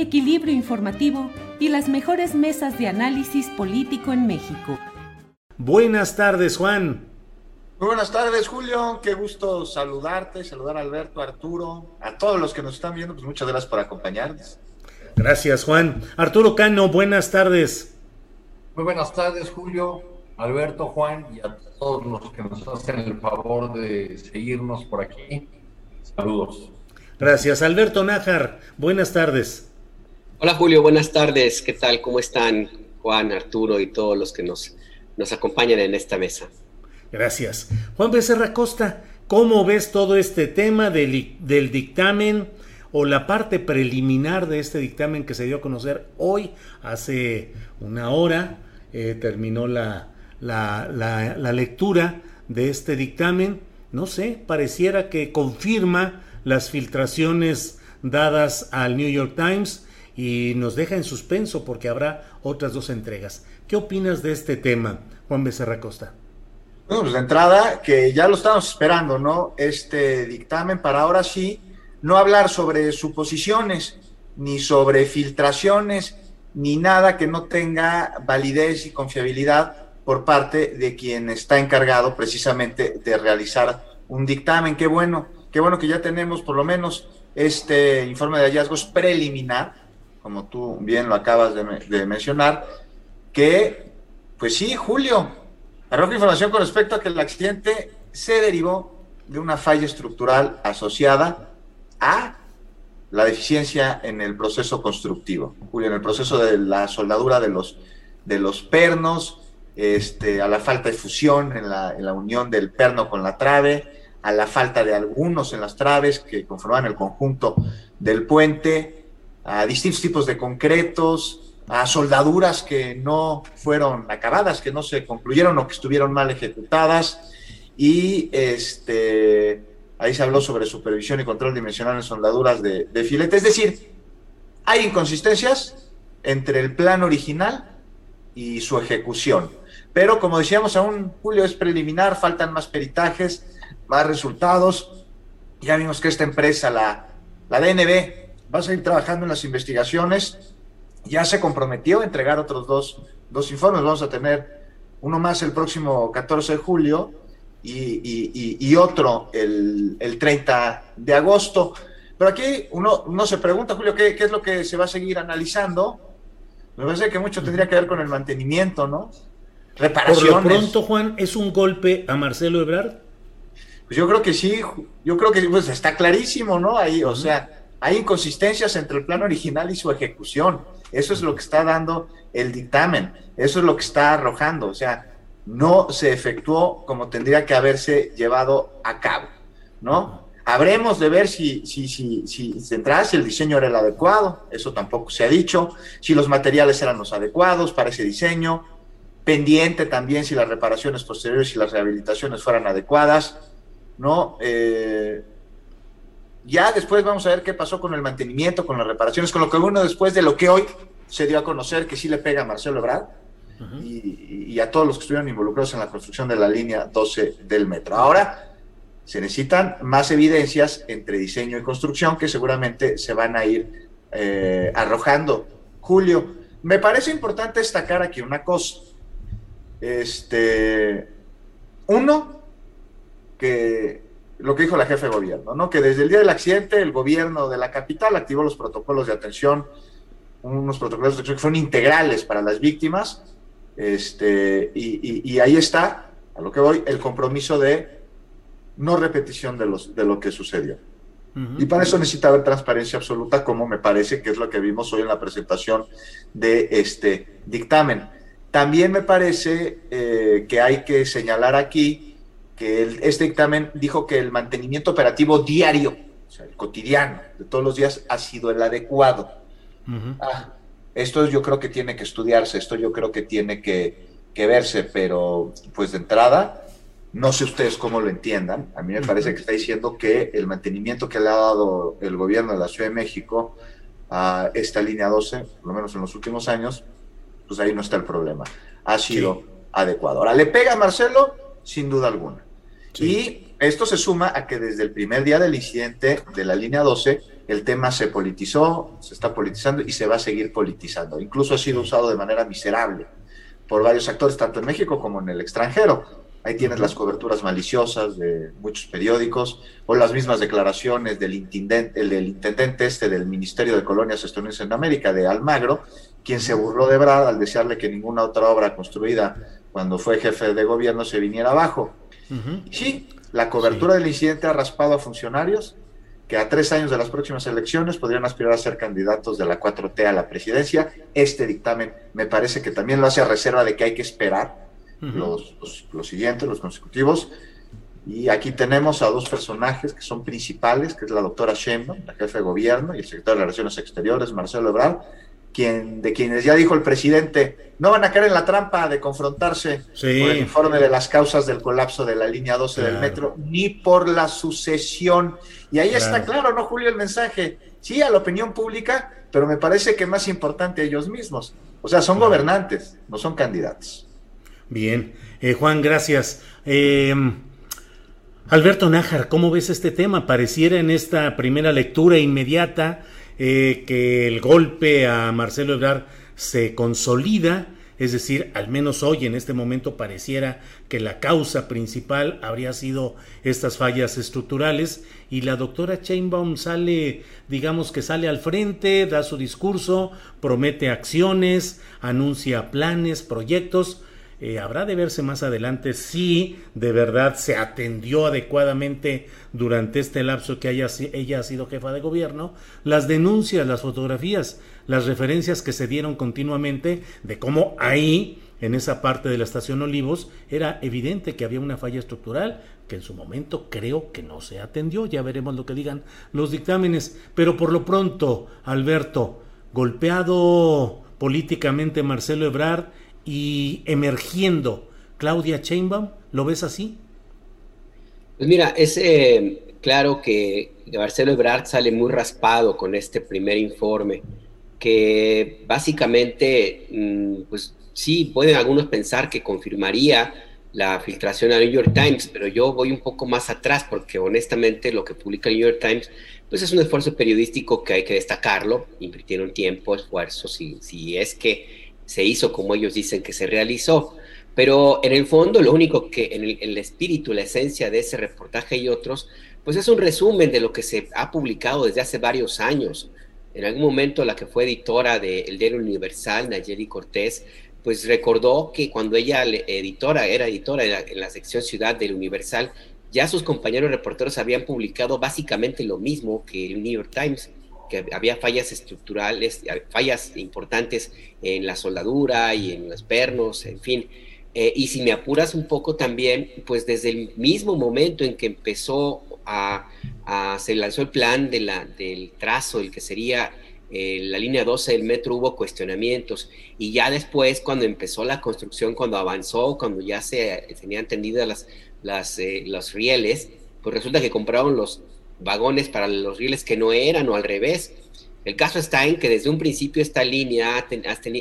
equilibrio informativo y las mejores mesas de análisis político en México. Buenas tardes, Juan. Muy buenas tardes, Julio. Qué gusto saludarte, saludar a Alberto, a Arturo, a todos los que nos están viendo. Pues muchas gracias por acompañarnos. Gracias, Juan. Arturo Cano, buenas tardes. Muy buenas tardes, Julio, Alberto, Juan y a todos los que nos hacen el favor de seguirnos por aquí. Saludos. Gracias. Alberto Nájar, buenas tardes. Hola Julio, buenas tardes. ¿Qué tal? ¿Cómo están Juan, Arturo y todos los que nos, nos acompañan en esta mesa? Gracias. Juan Becerra Costa, ¿cómo ves todo este tema del, del dictamen o la parte preliminar de este dictamen que se dio a conocer hoy, hace una hora? Eh, terminó la, la, la, la lectura de este dictamen. No sé, pareciera que confirma las filtraciones dadas al New York Times y nos deja en suspenso porque habrá otras dos entregas. ¿Qué opinas de este tema, Juan Becerra Costa? Bueno, pues de entrada, que ya lo estamos esperando, ¿no? Este dictamen para ahora sí no hablar sobre suposiciones, ni sobre filtraciones, ni nada que no tenga validez y confiabilidad por parte de quien está encargado precisamente de realizar un dictamen. Qué bueno, qué bueno que ya tenemos por lo menos este informe de hallazgos preliminar como tú bien lo acabas de, mencionar, que, pues sí, Julio, arroja información con respecto a que el accidente se derivó de una falla estructural asociada a la deficiencia en el proceso constructivo, Julio, en el proceso de la soldadura de los, de los pernos, este, a la falta de fusión en la, en la unión del perno con la trave, a la falta de algunos en las traves que conforman el conjunto del puente, a distintos tipos de concretos, a soldaduras que no fueron acabadas, que no se concluyeron o que estuvieron mal ejecutadas. Y este, ahí se habló sobre supervisión y control dimensional en soldaduras de, de filete. Es decir, hay inconsistencias entre el plan original y su ejecución. Pero como decíamos, aún Julio es preliminar, faltan más peritajes, más resultados. Ya vimos que esta empresa, la, la DNB, va a seguir trabajando en las investigaciones. Ya se comprometió a entregar otros dos, dos informes. Vamos a tener uno más el próximo 14 de julio y, y, otro el, el, 30 de agosto. Pero aquí uno, uno se pregunta, Julio, ¿qué, ¿qué, es lo que se va a seguir analizando? Me parece que mucho tendría que ver con el mantenimiento, ¿no? Reparaciones. Por lo pronto, Juan, ¿es un golpe a Marcelo Ebrard? Pues yo creo que sí, yo creo que pues está clarísimo, ¿no? Ahí, o sea, hay inconsistencias entre el plan original y su ejecución. Eso es lo que está dando el dictamen. Eso es lo que está arrojando. O sea, no se efectuó como tendría que haberse llevado a cabo, ¿no? Habremos de ver si, si, si, si, si el diseño era el adecuado, eso tampoco se ha dicho, si los materiales eran los adecuados para ese diseño, pendiente también si las reparaciones posteriores y las rehabilitaciones fueran adecuadas, ¿no? Eh, ya después vamos a ver qué pasó con el mantenimiento, con las reparaciones, con lo que uno después de lo que hoy se dio a conocer que sí le pega a Marcelo Ebrard y, a todos los que estuvieron involucrados en la construcción de la línea 12 del metro. Ahora, Se necesitan más evidencias entre diseño y construcción que seguramente se van a ir eh, arrojando. Julio, me parece importante destacar aquí una cosa. Este, uno, que lo que dijo la jefe de gobierno, ¿no? Que desde el día del accidente el gobierno de la capital activó los protocolos de atención, unos protocolos de atención que fueron integrales para las víctimas, este, y, ahí está, a lo que voy, el compromiso de no repetición de, los, de lo que sucedió. Y para eso necesita haber transparencia absoluta, como me parece que es lo que vimos hoy en la presentación de este dictamen. También me parece eh, que hay que señalar aquí que este dictamen dijo que el mantenimiento operativo diario, o sea, el cotidiano de todos los días, ha sido el adecuado. Ah, esto yo creo que tiene que estudiarse, esto yo creo que tiene que, que verse, pero pues de entrada, no sé ustedes cómo lo entiendan. A mí me parece que está diciendo que el mantenimiento que le ha dado el gobierno de la Ciudad de México a esta línea 12, por lo menos en los últimos años, pues ahí no está el problema. Ha sido adecuado. Ahora, ¿le pega a Marcelo? Sin duda alguna. Y esto se suma a que desde el primer día del incidente de la línea 12, el tema se politizó, se está politizando y se va a seguir politizando. Incluso ha sido usado de manera miserable por varios actores, tanto en México como en el extranjero. Ahí tienes las coberturas maliciosas de muchos periódicos o las mismas declaraciones del intendente, del intendente este del Ministerio de Colonias Estadounidenses en América, de Almagro, quien se burló de Brad al desearle que ninguna otra obra construida cuando fue jefe de gobierno se viniera abajo. Sí, la cobertura del incidente ha raspado a funcionarios que a tres años de las próximas elecciones podrían aspirar a ser candidatos de la 4T a la presidencia. Este dictamen me parece que también lo hace a reserva de que hay que esperar los, los, siguientes, los consecutivos. Y aquí tenemos a dos personajes que son principales, que es la doctora Sheinbaum, la jefe de gobierno, y el secretario de Relaciones Exteriores, Marcelo Ebrard, quien, de quienes ya dijo el presidente, no van a caer en la trampa de confrontarse con el informe de las causas del colapso de la línea 12 del metro, ni por la sucesión. Y ahí está claro, ¿no, Julio? El mensaje, sí, a la opinión pública, pero me parece que más importante a ellos mismos. O sea, son gobernantes, no son candidatos. Bien, eh, Juan, gracias. Eh, Alberto Nájar, ¿cómo ves este tema? Pareciera en esta primera lectura inmediata eh, que el golpe a Marcelo Ebrard se consolida, es decir, al menos hoy en este momento pareciera que la causa principal habría sido estas fallas estructurales y la doctora Chainbaum sale, digamos que sale al frente, da su discurso, promete acciones, anuncia planes, proyectos, eh, habrá de verse más adelante si de verdad se atendió adecuadamente durante este lapso que ella ha sido jefa de gobierno, las denuncias, las fotografías, las referencias que se dieron continuamente de cómo ahí, en esa parte de la estación Olivos, era evidente que había una falla estructural que en su momento creo que no se atendió, ya veremos lo que digan los dictámenes, pero por lo pronto, Alberto, golpeado políticamente Marcelo Ebrard, y emergiendo Claudia Sheinbaum? ¿Lo ves así? Pues mira, es eh, claro que Marcelo Ebrard sale muy raspado con este primer informe, que básicamente, mm, pues sí, pueden algunos pensar que confirmaría la filtración al New York Times, pero yo voy un poco más atrás porque honestamente lo que publica el New York Times pues es un esfuerzo periodístico que hay que destacarlo, invirtieron tiempo, esfuerzo, si, si es que se hizo como ellos dicen que se realizó. Pero en el fondo, lo único que en el, espíritu, la esencia de ese reportaje y otros, pues es un resumen de lo que se ha publicado desde hace varios años. En algún momento, la que fue editora del Diario Universal, Nayeli Cortés, pues recordó que cuando ella editora, era editora en la sección Ciudad del Universal, ya sus compañeros reporteros habían publicado básicamente lo mismo que el New York Times que había fallas estructurales, fallas importantes en la soldadura y en los pernos, en fin. Eh, y si me apuras un poco también, pues desde el mismo momento en que empezó a, se lanzó el plan de la, del trazo, el que sería eh, la línea 12 del metro, hubo cuestionamientos. Y ya después, cuando empezó la construcción, cuando avanzó, cuando ya se tenían tendidas las, las, eh, los rieles, pues resulta que compraron los vagones para los rieles que no eran o al revés. El caso está en que desde un principio esta línea ha,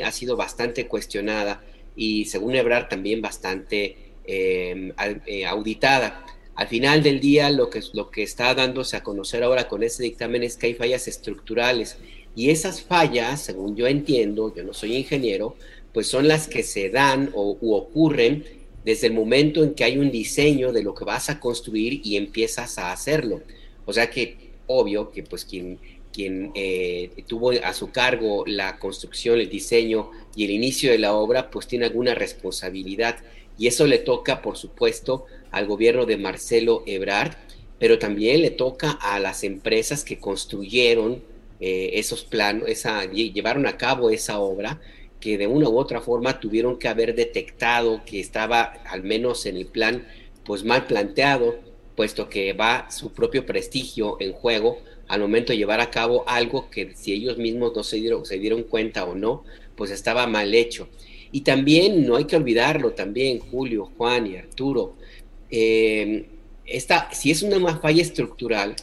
ha, sido bastante cuestionada y según Ebrard también bastante em, eh, auditada. Al final del día, lo que, lo que está dándose a conocer ahora con ese dictamen es que hay fallas estructurales y esas fallas, según yo entiendo, yo no soy ingeniero, pues son las que se dan o u ocurren desde el momento en que hay un diseño de lo que vas a construir y empiezas a hacerlo. O sea que obvio que pues quien, quien eh, tuvo a su cargo la construcción, el diseño y el inicio de la obra, pues tiene alguna responsabilidad. Y eso le toca, por supuesto, al gobierno de Marcelo Ebrard, pero también le toca a las empresas que construyeron eh, esos planos, esa, llevaron a cabo esa obra, que de una u otra forma tuvieron que haber detectado que estaba, al menos en el plan, pues mal planteado, puesto que va su propio prestigio en juego al momento de llevar a cabo algo que si ellos mismos no se dieron, se dieron cuenta o no, pues estaba mal hecho. Y también, no hay que olvidarlo también, Julio, Juan y Arturo, eh, esta, si es una falla estructural,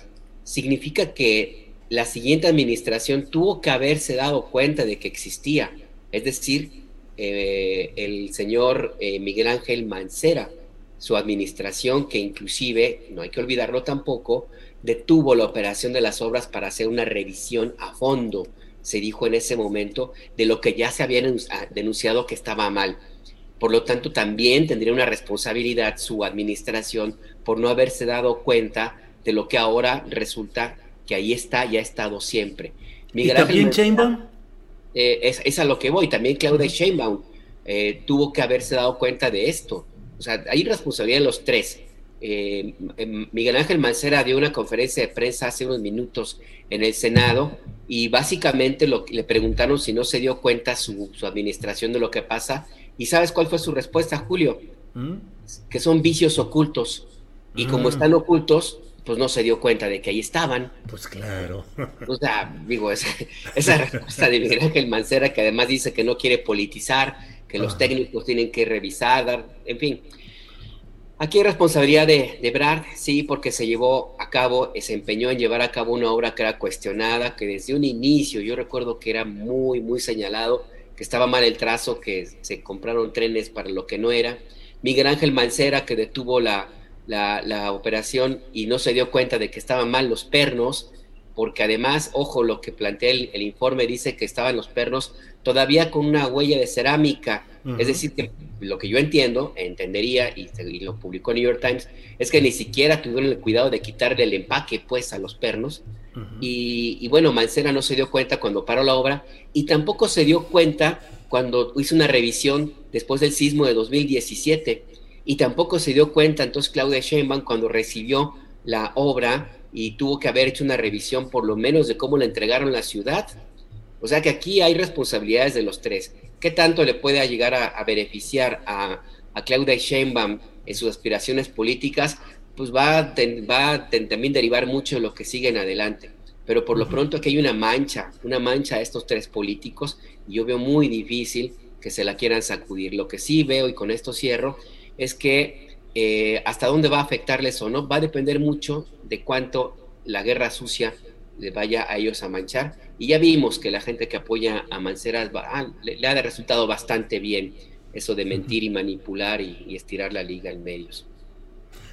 significa que la siguiente administración tuvo que haberse dado cuenta de que existía. Es decir, eh, el señor eh, Miguel Ángel Mancera, su administración, que inclusive, no hay que olvidarlo tampoco, detuvo la operación de las obras para hacer una revisión a fondo, se dijo en ese momento, de lo que ya se había ah, denunciado que estaba mal. Por lo tanto, también tendría una responsabilidad su administración por no haberse dado cuenta de lo que ahora resulta que ahí está y ha estado siempre. ¿Y también Sheinbaum? Eh, es, a lo que voy, también Claudia Sheinbaum eh, tuvo que haberse dado cuenta de esto. O sea, hay responsabilidad de los tres. Eh, em, Miguel Ángel Mancera dio una conferencia de prensa hace unos minutos en el Senado y básicamente lo, le preguntaron si no se dio cuenta su, administración de lo que pasa. ¿Y sabes cuál fue su respuesta, Julio? ¿Mm? Que son vicios ocultos. Y como mm. están ocultos, pues no se dio cuenta de que ahí estaban. Pues claro. O sea, digo, esa, esa respuesta de Miguel Ángel Mancera, que además dice que no quiere politizar, que los técnicos tienen que revisar, en fin. Aquí hay responsabilidad de, de Brad, sí, porque se llevó a cabo, se empeñó en llevar a cabo una obra que era cuestionada, que desde un inicio yo recuerdo que era muy, muy señalado, que estaba mal el trazo, que se compraron trenes para lo que no era. Miguel Ángel Mancera, que detuvo la, la, operación y no se dio cuenta de que estaban mal los pernos, porque además, ojo, lo que plantea el, informe dice que estaban los pernos todavía con una huella de cerámica. Es decir, que lo que yo entiendo, entendería, y, lo publicó New York Times, es que ni siquiera tuvieron el cuidado de quitarle el empaque pues a los pernos. y, y, bueno, Mancera no se dio cuenta cuando paró la obra y tampoco se dio cuenta cuando hizo una revisión después del sismo de 2017 y tampoco se dio cuenta entonces Claudia Sheinbaum cuando recibió la obra y tuvo que haber hecho una revisión por lo menos de cómo la entregaron la ciudad. O sea que aquí hay responsabilidades de los tres. ¿Qué tanto le puede llegar a, beneficiar a, a, Claudia Sheinbaum en sus aspiraciones políticas? Pues va, a también derivar mucho de lo que sigue en adelante. Pero por lo pronto aquí hay una mancha, una mancha a estos tres políticos y yo veo muy difícil que se la quieran sacudir. Lo que sí veo, y con esto cierro, es que eh, hasta dónde va a afectarles o no, va a depender mucho de cuánto la guerra sucia le vaya a ellos a manchar. Y ya vimos que la gente que apoya a Mancera ah, le, ha resultado bastante bien eso de mentir y manipular y, estirar la liga en medios.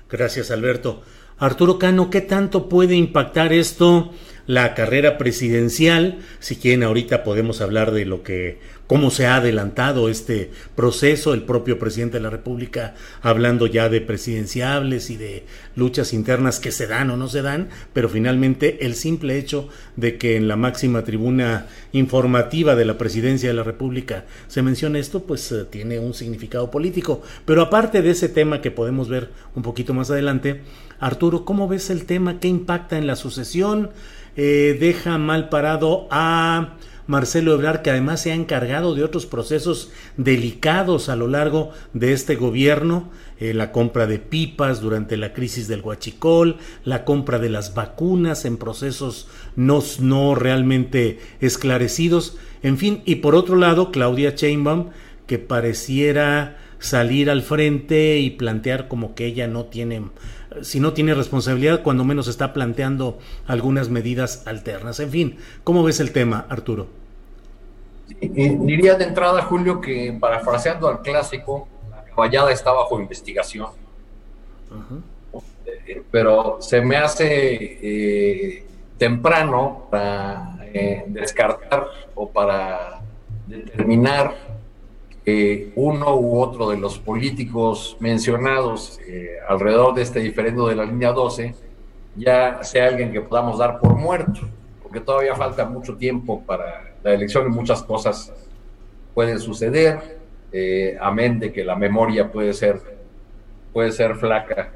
Gracias, Alberto. Arturo Cano, ¿qué tanto puede impactar esto la carrera presidencial? Si quieren, ahorita podemos hablar de lo que cómo se ha adelantado este proceso, el propio presidente de la República hablando ya de presidenciables y de luchas internas que se dan o no se dan, pero finalmente el simple hecho de que en la máxima tribuna informativa de la presidencia de la República se mencione esto, pues eh, tiene un significado político. Pero aparte de ese tema que podemos ver un poquito más adelante, Arturo, ¿cómo ves el tema? ¿Qué impacta en la sucesión? Eh, ¿Deja mal parado a Marcelo Ebrard, que además se ha encargado de otros procesos delicados a lo largo de este gobierno, eh, la compra de pipas durante la crisis del huachicol, la compra de las vacunas en procesos no, no realmente esclarecidos, en fin, y por otro lado, Claudia Sheinbaum, que pareciera salir al frente y plantear como que ella no tiene si no tiene responsabilidad, cuando menos está planteando algunas medidas alternas. En fin, ¿cómo ves el tema, Arturo? Eh, diría de entrada, Julio, que parafraseando al clásico, la caballada está bajo investigación. pero se me hace temprano para descartar o para determinar que uno u otro de los políticos mencionados alrededor de este diferendo de la línea 12 ya sea alguien que podamos dar por muerto, porque todavía falta mucho tiempo para la elección y muchas cosas pueden suceder, eh, amén de que la memoria puede ser, puede ser flaca.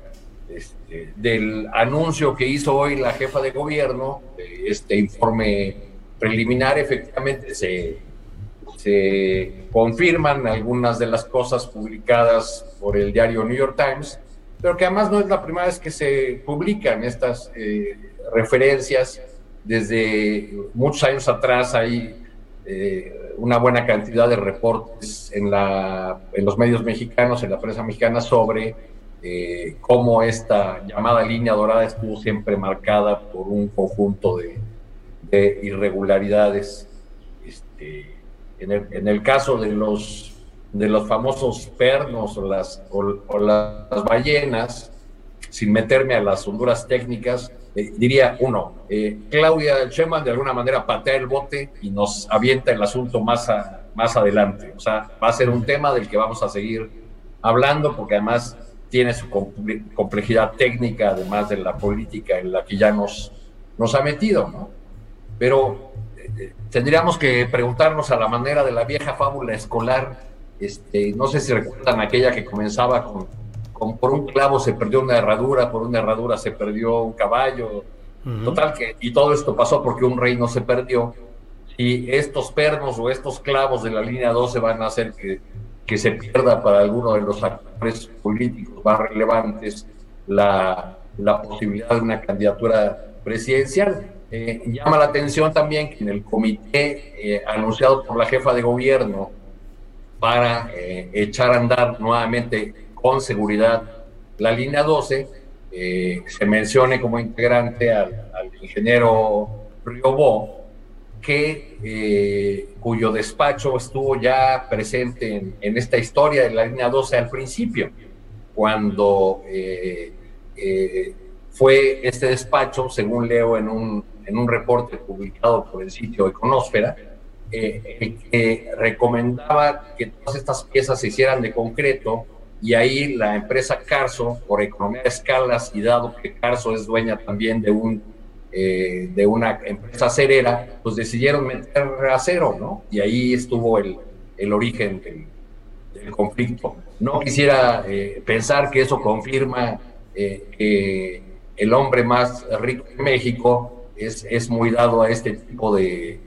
Este, del anuncio que hizo hoy la jefa de gobierno, este informe preliminar, efectivamente se, se confirman algunas de las cosas publicadas por el diario New York Times, pero que además no es la primera vez que se publican estas eh, referencias. Desde muchos años atrás hay eh, una buena cantidad de reportes en, la, en los medios mexicanos, en la prensa mexicana, sobre eh, cómo esta llamada línea dorada estuvo siempre marcada por un conjunto de, irregularidades. Este, en, el, en el caso de los de los famosos pernos o las, o, las ballenas, sin meterme a las honduras técnicas, eh, diría uno, eh, Claudia Sheinbaum de alguna manera patea el bote y nos avienta el asunto más, más adelante. O sea, va a ser un tema del que vamos a seguir hablando porque además tiene su complejidad técnica, además de la política en la que ya nos, nos ha metido, ¿no? Pero tendríamos que preguntarnos a la manera de la vieja fábula escolar este, no sé si recuerdan aquella que comenzaba con, por un clavo se perdió una herradura, por una herradura se perdió un caballo. Total que, y todo esto pasó porque un reino se perdió. Y estos pernos o estos clavos de la línea 12 van a hacer que, que se pierda para alguno de los actores políticos más relevantes la, la posibilidad de una candidatura presidencial. Eh, llama la atención también que en el comité eh, anunciado por la jefa de gobierno para eh, echar a andar nuevamente con seguridad la línea 12, eh, se mencione como integrante al, ingeniero Riobó, que, cuyo despacho estuvo ya presente en, esta historia de la línea 12 al principio, cuando fue este despacho, según leo en un, en un reporte publicado por el sitio Econósfera, eh, que recomendaba que todas estas piezas se hicieran de concreto y ahí la empresa Carso, por economía de escalas y dado que Carso es dueña también de, un, eh, de una empresa acerera, pues decidieron meter acero, ¿no? Y ahí estuvo el, el origen del, conflicto. No quisiera eh, pensar que eso confirma eh, que el hombre más rico de México es, es muy dado a este tipo de,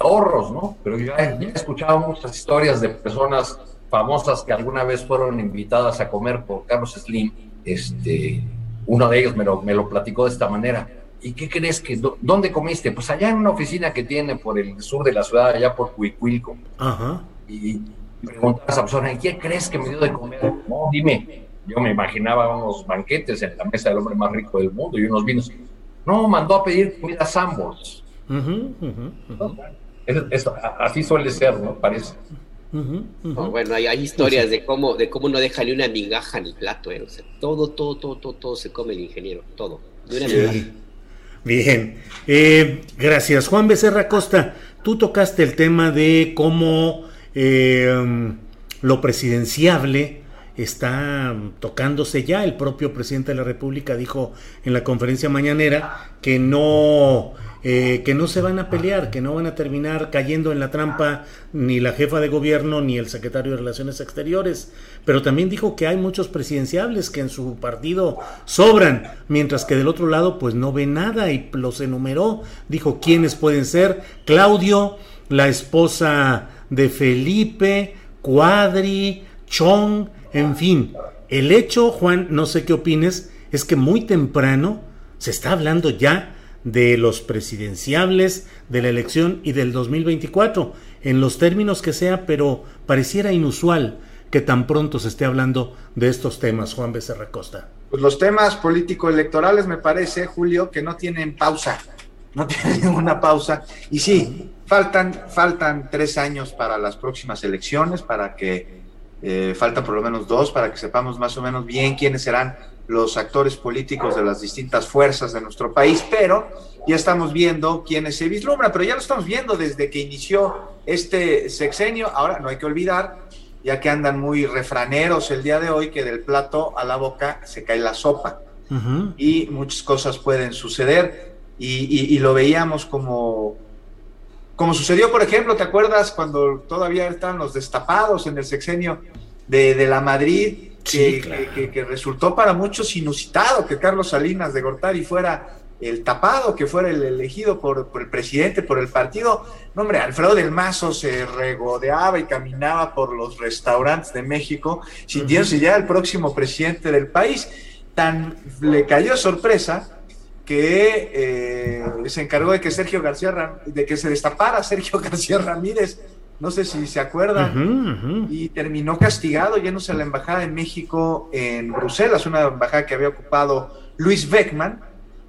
ahorros, ¿no? Pero yo he, escuchado muchas historias de personas famosas que alguna vez fueron invitadas a comer por Carlos Slim. Este, uno de ellos me lo, me lo platicó de esta manera. ¿Y qué crees que, dónde comiste? Pues allá en una oficina que tiene por el sur de la ciudad, allá por Huicuilco. Ajá. Y pregunté a esa persona, ¿y qué crees que me dio de comer? No, dime. Yo me imaginaba unos banquetes en la mesa del hombre más rico del mundo y unos vinos. No, mandó a pedir comida Sambors. Uh así suele ser, ¿no? Parece. bueno, hay, historias de cómo, de cómo no deja ni una migaja en el plato, ¿eh? todo, todo, todo, todo, todo se come el ingeniero, todo. Bien, eh, gracias. Juan Becerra Costa, tú tocaste el tema de cómo eh, lo presidenciable está tocándose ya. El propio presidente de la República dijo en la conferencia mañanera que no eh, que no se van a pelear, que no van a terminar cayendo en la trampa ni la jefa de gobierno ni el secretario de Relaciones Exteriores. Pero también dijo que hay muchos presidenciables que en su partido sobran, mientras que del otro lado pues no ve nada y los enumeró. Dijo quiénes pueden ser. Claudio, la esposa de Felipe, Cuadri, Chong, en fin. El hecho, Juan, no sé qué opines, es que muy temprano se está hablando ya de los presidenciables, de la elección y del 2024, en los términos que sea, pero pareciera inusual que tan pronto se esté hablando de estos temas, Juan Becerra Costa. Pues los temas político-electorales me parece, Julio, que no tienen pausa, no tienen ninguna pausa. Y sí, faltan, faltan tres años para las próximas elecciones, para que, eh, faltan por lo menos dos, para que sepamos más o menos bien quiénes serán los actores políticos de las distintas fuerzas de nuestro país, pero ya estamos viendo quiénes se vislumbran, pero ya lo estamos viendo desde que inició este sexenio. Ahora no hay que olvidar, ya que andan muy refraneros el día de hoy, que del plato a la boca se cae la sopa. Y muchas cosas pueden suceder. Y, lo veíamos como, como sucedió, por ejemplo, ¿te acuerdas cuando todavía estaban los destapados en el sexenio de, la Madrid? que, resultó para muchos inusitado que Carlos Salinas de Gortari fuera el tapado, que fuera el elegido por, el presidente, por el partido. No, hombre, Alfredo del Mazo se regodeaba y caminaba por los restaurantes de México, sintiéndose ya el próximo presidente del país. Tan le cayó sorpresa que eh, se encargó de que Sergio García de que se destapara Sergio García Ramírez. No sé si se acuerdan, y terminó castigado yéndose a la Embajada de México en Bruselas, una embajada que había ocupado Luis Beckman,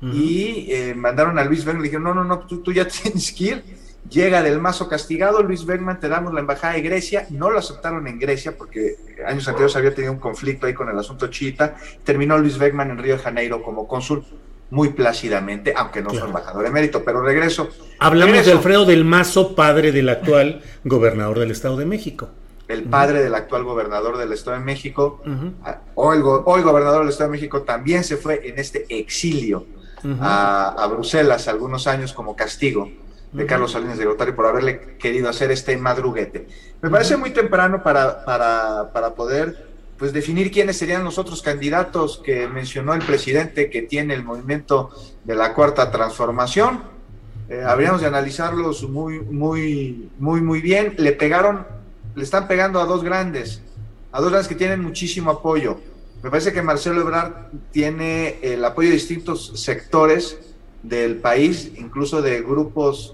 y eh, mandaron a Luis Beckman, le dijeron, no, no, no, tú, tú ya tienes que ir, llega del mazo castigado, Luis Beckman, te damos la embajada de Grecia, no lo aceptaron en Grecia porque años anteriores había tenido un conflicto ahí con el asunto chiita, terminó Luis Beckman en Río de Janeiro como cónsul, muy plácidamente, aunque no claro. embajador de mérito, pero regreso. Hablamos de Alfredo del Mazo, padre del actual gobernador del Estado de México. El padre del actual gobernador del Estado de México, hoy, hoy, gobernador del Estado de México, también se fue en este exilio a, Bruselas algunos años como castigo de Carlos Salinas de Gortari por haberle querido hacer este madruguete. Me parece muy temprano para, para, para poder pues definir quiénes serían los otros candidatos que mencionó el presidente que tiene el movimiento de la cuarta transformación. Eh, habríamos de analizarlos muy, muy, muy, muy bien. Le pegaron, le están pegando a dos grandes, a dos grandes que tienen muchísimo apoyo. Me parece que Marcelo Ebrard tiene el apoyo de distintos sectores del país, incluso de grupos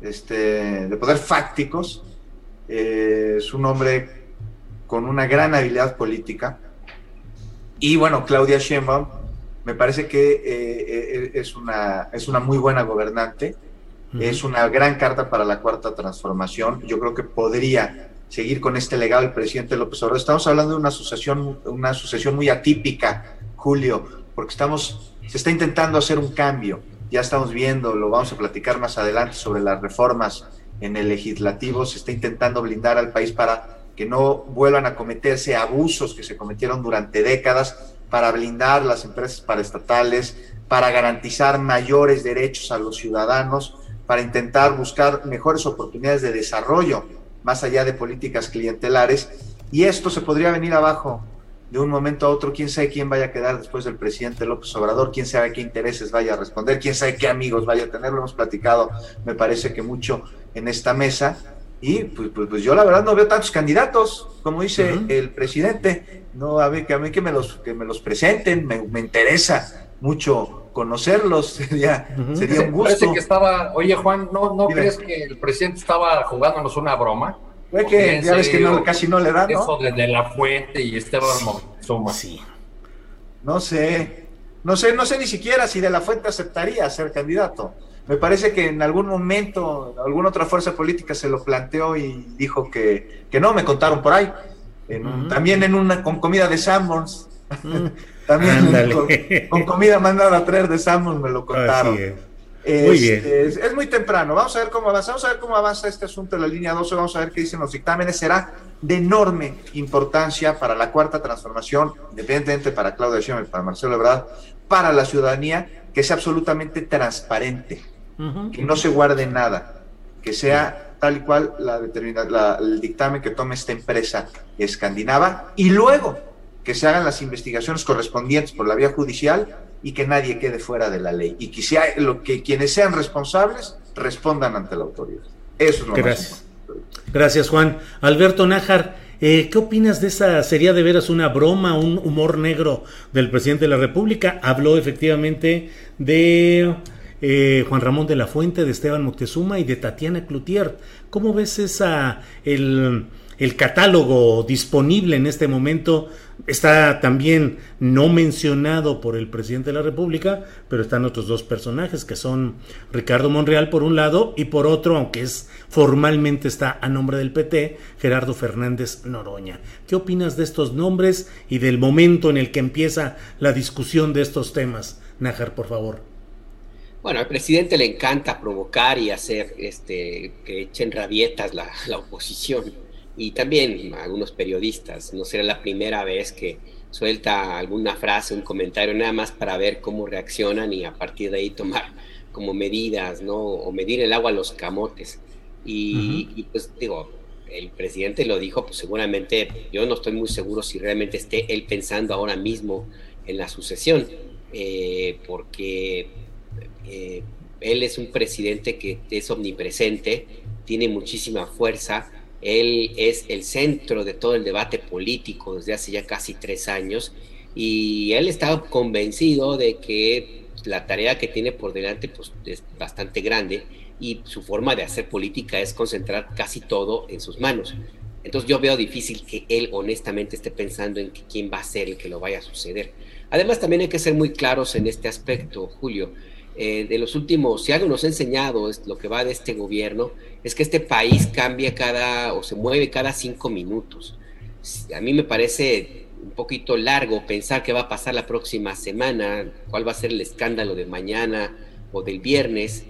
este, de poder fácticos. Eh, es un hombre con una gran habilidad política. Y bueno, Claudia Sheinbaum me parece que eh, eh, es, una, es una muy buena gobernante, es una gran carta para la cuarta transformación. Yo creo que podría seguir con este legado el presidente López Obrador. Estamos hablando de una asociación, una asociación muy atípica, Julio, porque estamos, se está intentando hacer un cambio. Ya estamos viendo, lo vamos a platicar más adelante sobre las reformas en el legislativo. Se está intentando blindar al país para que no vuelvan a cometerse abusos que se cometieron durante décadas para blindar las empresas paraestatales, para garantizar mayores derechos a los ciudadanos, para intentar buscar mejores oportunidades de desarrollo más allá de políticas clientelares. Y esto se podría venir abajo de un momento a otro. Quién sabe quién vaya a quedar después del presidente López Obrador, quién sabe qué intereses vaya a responder, quién sabe qué amigos vaya a tener. Lo hemos platicado, me parece que mucho en esta mesa y pues, pues, pues, yo la verdad no veo tantos candidatos, como dice el presidente. No, a ver, que a mí que me los, que me los presenten, me, interesa mucho conocerlos, sería, sería un gusto. Parece que estaba, oye Juan, ¿no, no crees que el presidente estaba jugándonos una broma? Fue que ya ves que no, casi no le da, ¿no? Eso de, la fuente y Esteban Moctezuma. Sí. No sé, no sé, no sé ni siquiera si de la fuente aceptaría ser candidato. Me parece que en algún momento alguna otra fuerza política se lo planteó y dijo que, que no, me contaron por ahí. También en una con comida de Sanborns. también con, comida mandada a traer de Sanborns me lo contaron. muy bien. Es, muy temprano. Vamos a ver cómo avanza. Vamos a ver cómo avanza este asunto de la línea 12. Vamos a ver qué dicen los dictámenes. Será de enorme importancia para la cuarta transformación, independientemente para Claudia y para Marcelo Ebrard, para la ciudadanía, que sea absolutamente transparente que no se guarde nada, que sea tal y cual la la, el dictamen que tome esta empresa escandinava y luego que se hagan las investigaciones correspondientes por la vía judicial y que nadie quede fuera de la ley y que, sea, lo, que quienes sean responsables respondan ante la autoridad. Eso es lo Gracias. Gracias, Juan. Alberto Nájar, eh, ¿qué opinas de esa? ¿Sería de veras una broma, un humor negro del presidente de la República? Habló efectivamente de eh, Juan Ramón de la Fuente, de Esteban Moctezuma y de Tatiana Cloutier. ¿Cómo ves esa, el, el catálogo disponible en este momento está también no mencionado por el presidente de la República, pero están otros dos personajes que son Ricardo Monreal por un lado y por otro, aunque es formalmente está a nombre del PT, Gerardo Fernández Noroña. ¿Qué opinas de estos nombres y del momento en el que empieza la discusión de estos temas? Nájar, por favor. Bueno, al presidente le encanta provocar y hacer este, que echen rabietas la, la oposición y también algunos periodistas. No será la primera vez que suelta alguna frase, un comentario, nada más para ver cómo reaccionan y a partir de ahí tomar como medidas, ¿no? O medir el agua a los camotes. Y, pues digo, el presidente lo dijo, pues seguramente yo no estoy muy seguro si realmente esté él pensando ahora mismo en la sucesión, eh, porque eh, él es un presidente que es omnipresente, tiene muchísima fuerza, él es el centro de todo el debate político desde hace ya casi tres años y él está convencido de que la tarea que tiene por delante pues, es bastante grande y su forma de hacer política es concentrar casi todo en sus manos. Entonces yo veo difícil que él honestamente esté pensando en quién va a ser el que lo vaya a suceder. Además también hay que ser muy claros en este aspecto, Julio. Eh, de los últimos, si algo nos ha enseñado es lo que va de este gobierno, es que este país cambia cada o se mueve cada cinco minutos. A mí me parece un poquito largo pensar qué va a pasar la próxima semana, cuál va a ser el escándalo de mañana o del viernes.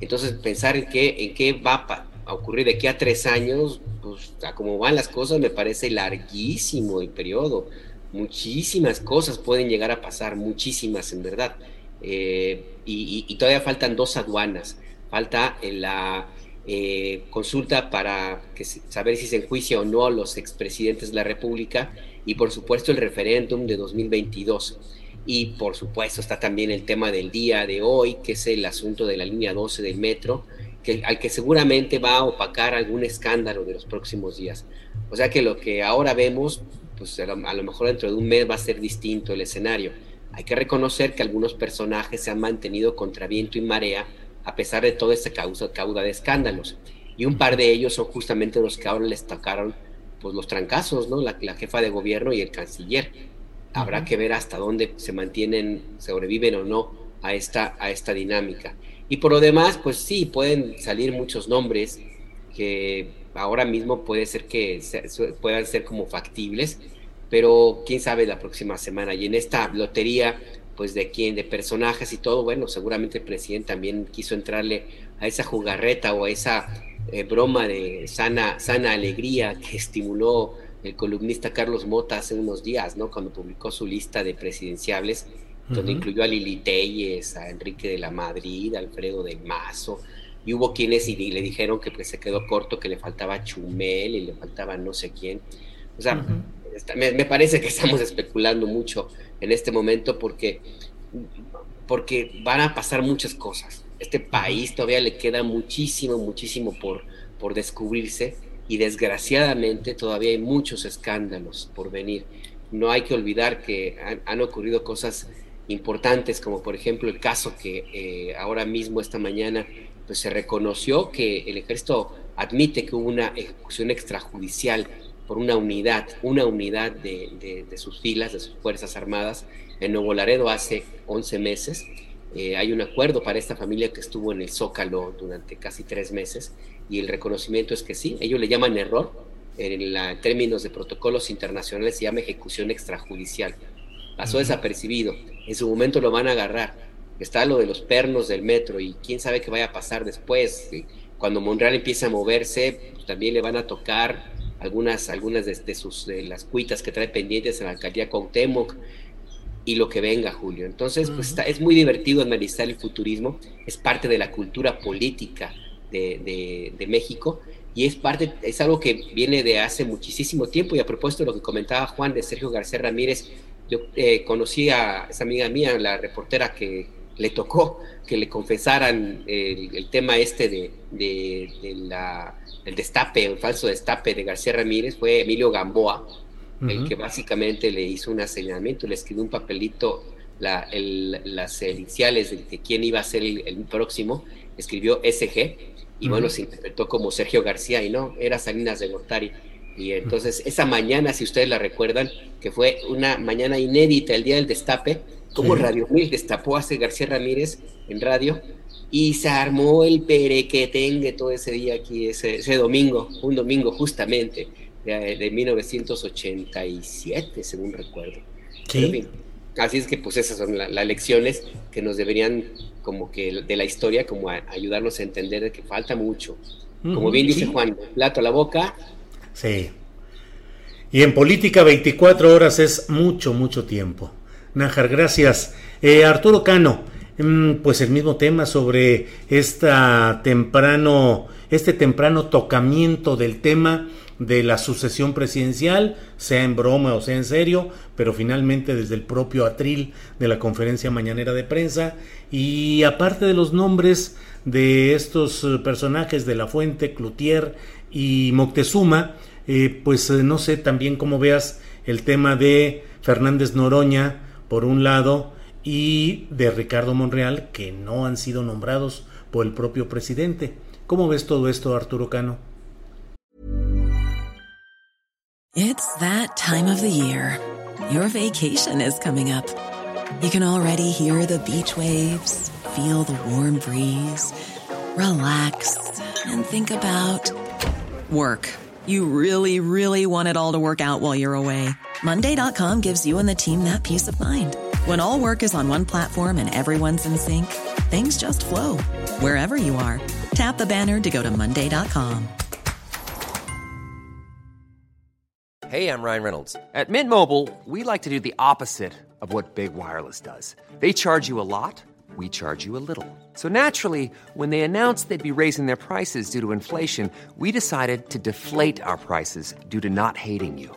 Entonces pensar en qué, en qué va a ocurrir de aquí a tres años, pues a cómo van las cosas me parece larguísimo el periodo. Muchísimas cosas pueden llegar a pasar, muchísimas en verdad. Eh, y, todavía faltan dos aduanas. Falta la eh, consulta para que, saber si se enjuicia o no a los expresidentes de la República y por supuesto el referéndum de 2022. Y por supuesto está también el tema del día de hoy, que es el asunto de la línea 12 del metro, que, al que seguramente va a opacar algún escándalo de los próximos días. O sea que lo que ahora vemos, pues a lo mejor dentro de un mes va a ser distinto el escenario hay que reconocer que algunos personajes se han mantenido contra viento y marea a pesar de toda esta causa, cauda de escándalos. Y un par de ellos son justamente los que ahora les tocaron pues, los trancazos, ¿no? La, jefa de gobierno y el canciller. Habrá que ver hasta dónde se mantienen, sobreviven o no a esta, a esta dinámica. Y por lo demás, pues sí, pueden salir muchos nombres que ahora mismo puede ser que puedan ser como factibles, pero quién sabe la próxima semana. Y en esta lotería, pues de quién, de personajes y todo, bueno, seguramente el presidente también quiso entrarle a esa jugarreta o a esa eh, broma de sana, sana alegría que estimuló el columnista Carlos Mota hace unos días, ¿no? Cuando publicó su lista de presidenciables, donde incluyó a Lili Telles, a Enrique de la Madrid, a Alfredo del Mazo, y hubo quienes y le dijeron que pues se quedó corto, que le faltaba Chumel y le faltaba no sé quién. O sea, me, parece que estamos especulando mucho en este momento porque, porque van a pasar muchas cosas. Este país todavía le queda muchísimo, muchísimo por, por descubrirse y desgraciadamente todavía hay muchos escándalos por venir. No hay que olvidar que han, ocurrido cosas importantes, como por ejemplo el caso que eh, ahora mismo, esta mañana, pues se reconoció que el ejército admite que hubo una ejecución extrajudicial por una unidad, una unidad de, sus filas, de sus Fuerzas Armadas en Nuevo Laredo hace 11 meses. Eh, hay un acuerdo para esta familia que estuvo en el Zócalo durante casi tres meses y el reconocimiento es que sí, ellos le llaman error, en, términos de protocolos internacionales se llama ejecución extrajudicial. Pasó desapercibido, en su momento lo van a agarrar. Está lo de los pernos del metro y quién sabe qué vaya a pasar después. Cuando Monreal empieza a moverse, pues, también le van a tocar algunas, algunas de, sus, de las cuitas que trae pendientes en la alcaldía Cuauhtémoc y lo que venga, Julio. Entonces, pues está, es muy divertido analizar el futurismo, es parte de la cultura política de, de, México y es parte, es algo que viene de hace muchísimo tiempo y a propósito de lo que comentaba Juan de Sergio García Ramírez, yo eh, conocí a esa amiga mía, la reportera que le tocó que le confesaran el, tema este de, de la el destape, el falso destape de García Ramírez fue Emilio Gamboa, el que básicamente le hizo un señalamiento, le escribió un papelito, las iniciales de, quién iba a ser el, próximo, escribió SG, y bueno, se interpretó como Sergio García, y no, era Salinas de Gortari. Y entonces esa mañana, si ustedes la recuerdan, que fue una mañana inédita, el día del destape, como Radio Mil destapó a García Ramírez en radio y se armó el perequetengue todo ese día aquí, ese, ese domingo, un domingo justamente de, 1987, según recuerdo. Sí. así es que pues esas son las lecciones que nos deberían como que de la historia como ayudarnos a entender de que falta mucho. Como bien dice Juan, plato a la boca. Sí. Y en política 24 horas es mucho, mucho tiempo. Nájar, gracias. Eh, Arturo Cano, pues el mismo tema sobre esta temprano, este temprano tocamiento del tema de la sucesión presidencial, sea en broma o sea en serio, pero finalmente desde el propio atril de la conferencia mañanera de prensa. Y aparte de los nombres de estos eh, personajes de La Fuente, Cloutier y Moctezuma, eh, pues eh, no sé también cómo veas el tema de Fernández Noroña por un lado y de Ricardo Monreal que no han sido nombrados por el propio presidente. ¿Cómo ves todo esto, Arturo Cano? It's that time of the year. Your vacation is coming up. You can already hear the beach waves, feel the warm breeze, relax, and think about work. You really, really want it all to work out while you're away. Monday.com gives you and the team that peace of mind. When all work is on one platform and everyone's in sync, things just flow wherever you are. Tap the banner to go to Monday.com. Hey, I'm Ryan Reynolds. At Mint Mobile, we like to do the opposite of what Big Wireless does. They charge you a lot, we charge you a little. So naturally, when they announced they'd be raising their prices due to inflation, we decided to deflate our prices due to not hating you.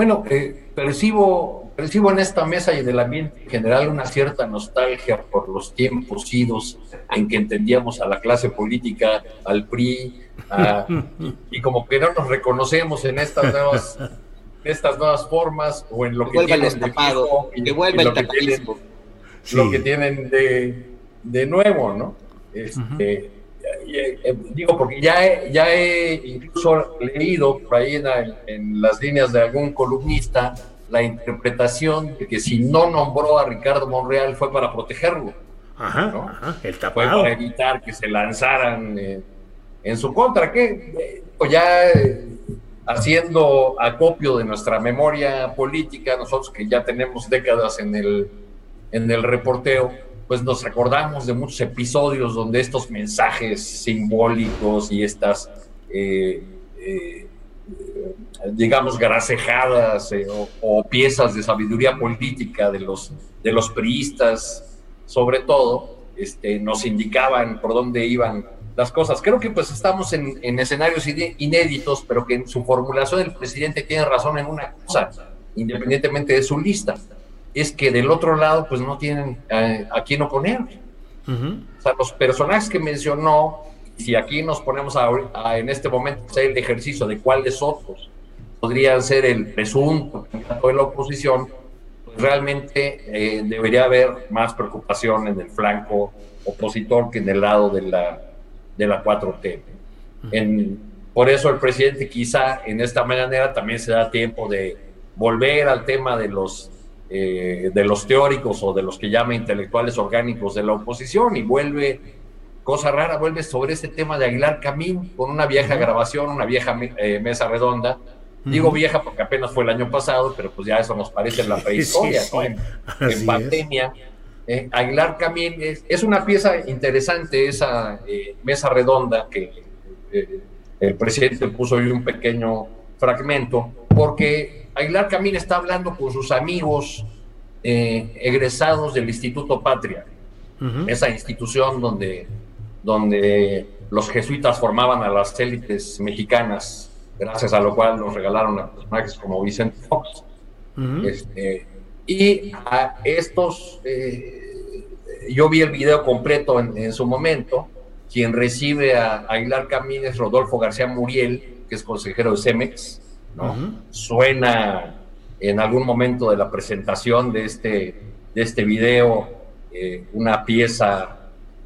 Bueno, eh, percibo, percibo en esta mesa y en el ambiente en general una cierta nostalgia por los tiempos idos en que entendíamos a la clase política, al PRI, y, como que no nos reconocemos en estas nuevas, estas nuevas formas o en lo que, tienen de que vuelva el lo, que tienen, lo que tienen de, de nuevo, ¿no? Este, eh, digo, porque ya he, ya he incluso leído por ahí en, las líneas de algún columnista la interpretación de que si no nombró a Ricardo Monreal fue para protegerlo. Ajá, el Fue para evitar que se lanzaran eh, en su contra, que ya haciendo acopio de nuestra memoria política, nosotros que ya tenemos décadas en el, en el reporteo, pues nos acordamos de muchos episodios donde estos mensajes simbólicos y estas, eh, eh, digamos, gracejadas eh, o, piezas de sabiduría política de los, de los priistas, sobre todo, este, nos indicaban por dónde iban las cosas. Creo que pues estamos en escenarios inéditos, pero que en su formulación el presidente tiene razón en una cosa, independientemente de su lista es que del otro lado pues no tienen eh, a quién oponer. O sea, los personajes que mencionó, si aquí nos ponemos a, en este momento a hacer el ejercicio de cuáles otros podrían ser el presunto candidato de la oposición, pues realmente eh, debería haber más preocupación en el flanco opositor que en el lado de la, de la 4T. en, por eso el presidente quizá en esta manera también se da tiempo de volver al tema de los eh, de los teóricos o de los que llama intelectuales orgánicos de la oposición y vuelve, cosa rara, vuelve sobre este tema de Aguilar Camín con una vieja grabación, una vieja eh, mesa redonda. Digo vieja porque apenas fue el año pasado, pero pues ya eso nos parece la prehistoria, en, pandemia. Eh, Aguilar Camín es, una pieza interesante, esa mesa redonda que el presidente puso hoy un pequeño fragmento, porque Aguilar Camín está hablando con sus amigos eh, egresados del Instituto Patria, esa institución donde, donde los jesuitas formaban a las élites mexicanas, gracias a lo cual nos regalaron a personajes como Vicente Fox. Este, y a estos, eh, yo vi el video completo en, su momento, quien recibe a Aguilar Camínez, Rodolfo García Muriel, que es consejero de Cemex, ¿no? Suena en algún momento de la presentación de este, de este video eh, una pieza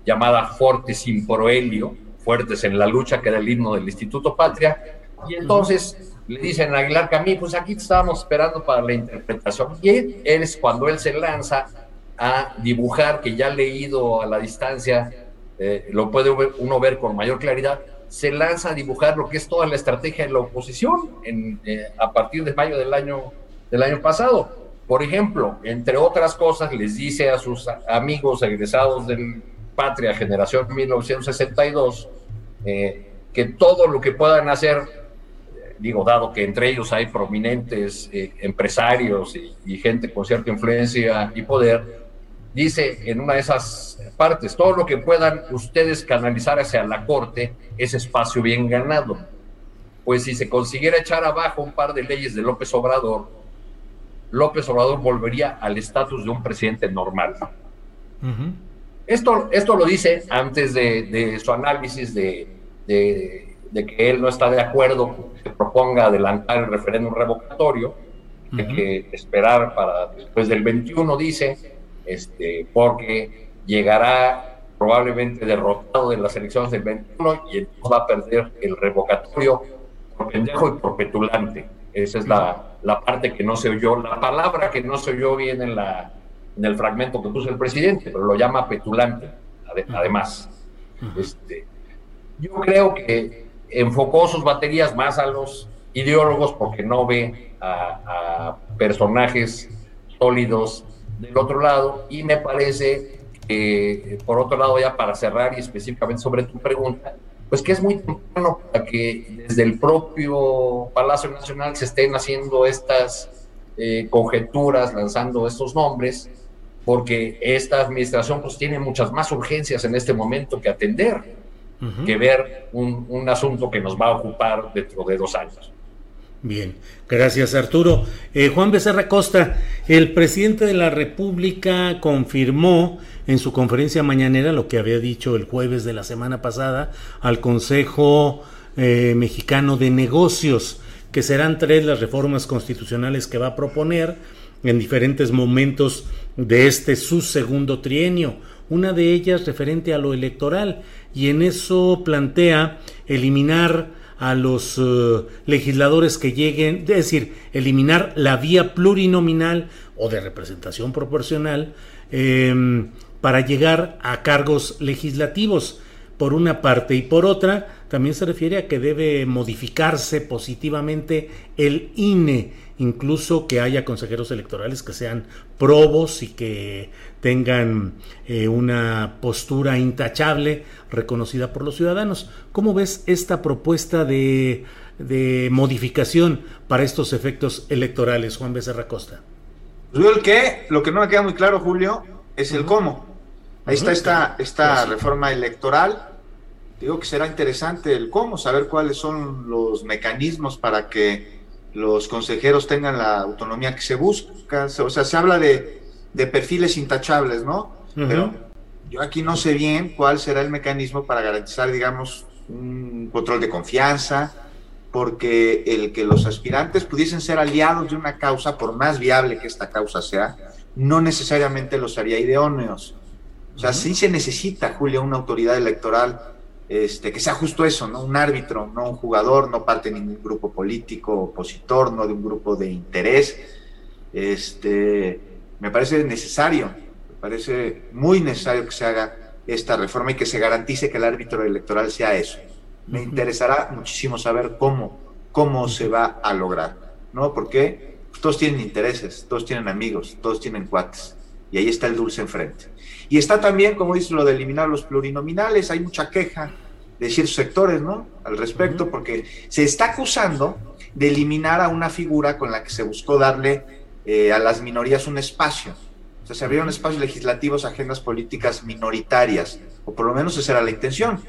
llamada Fortes sin Proelio, Fuertes en la lucha, que era el himno del Instituto Patria, y entonces le dicen a Aguilar Camí, pues aquí estábamos esperando para la interpretación. Y él, es cuando él se lanza a dibujar, que ya leído a la distancia, eh, lo puede uno ver con mayor claridad, se lanza a dibujar lo que es toda la estrategia de la oposición en, eh, a partir de mayo del año, del año pasado. Por ejemplo, entre otras cosas, les dice a sus amigos egresados del Patria Generación 1962 eh, que todo lo que puedan hacer digo, dado que entre ellos hay prominentes eh, empresarios y, gente con cierta influencia y poder, dice en una de esas partes, todo lo que puedan ustedes canalizar hacia la Corte es espacio bien ganado. Pues si se consiguiera echar abajo un par de leyes de López Obrador, López Obrador volvería al estatus de un presidente normal. esto, esto lo dice antes de, su análisis de de que él no está de acuerdo que proponga adelantar el referéndum revocatorio, hay que esperar para después del 21, dice, este, porque llegará probablemente derrotado en las elecciones del 21 y entonces va a perder el revocatorio por pendejo y por petulante. Esa es la, la parte que no se oyó, la palabra que no se oyó bien en, la, en el fragmento que puso el presidente, pero lo llama petulante, además. Este, yo creo que enfocó sus baterías más a los ideólogos porque no ve a, personajes sólidos del otro lado y me parece que por otro lado ya para cerrar y específicamente sobre tu pregunta pues que es muy temprano para que desde el propio Palacio Nacional se estén haciendo estas eh, conjeturas, lanzando estos nombres, porque esta administración pues tiene muchas más urgencias en este momento que atender que ver un, asunto que nos va a ocupar dentro de dos años. Bien, gracias Arturo. Eh, Juan Becerra Costa, el presidente de la República confirmó en su conferencia mañanera lo que había dicho el jueves de la semana pasada al Consejo eh, Mexicano de Negocios, que serán tres las reformas constitucionales que va a proponer en diferentes momentos de este su segundo trienio una de ellas referente a lo electoral, y en eso plantea eliminar a los eh, legisladores que lleguen, es decir, eliminar la vía plurinominal o de representación proporcional em, para llegar a cargos legislativos, por una parte, y por otra, también se refiere a que debe modificarse positivamente el INE, incluso que haya consejeros electorales que sean probos y que tengan eh, una postura intachable reconocida por los ciudadanos. ¿Cómo ves esta propuesta de, modificación para estos efectos electorales, Juan Becerra Costa? Pues el qué, lo que no me queda muy claro, Julio, es el cómo. Ahí está esta, esta reforma electoral. Digo que será interesante el cómo, saber cuáles son los mecanismos para que los consejeros tengan la autonomía que se busca. O sea, se habla de, perfiles intachables, ¿no? Pero yo aquí no sé bien cuál será el mecanismo para garantizar, digamos, un control de confianza, porque el que los aspirantes pudiesen ser aliados de una causa, por más viable que esta causa sea, no necesariamente los haría idóneos. O sea, sí se necesita, Julia, una autoridad electoral este, que sea justo eso, ¿no? Un árbitro, no un jugador, no parte de ningún grupo político opositor, no de un grupo de interés. Este, me parece necesario, me parece muy necesario que se haga esta reforma y que se garantice que el árbitro electoral sea eso. Me interesará muchísimo saber cómo, cómo se va a lograr, ¿no? Porque todos tienen intereses, todos tienen amigos, todos tienen cuates, y ahí está el dulce enfrente. Y está también, como dice, lo de eliminar los plurinominales. Hay mucha queja de ciertos sectores, ¿no? Al respecto, porque se está acusando de eliminar a una figura con la que se buscó darle eh, a las minorías un espacio. O sea, se abrieron espacios legislativos agendas políticas minoritarias, o por lo menos esa era la intención.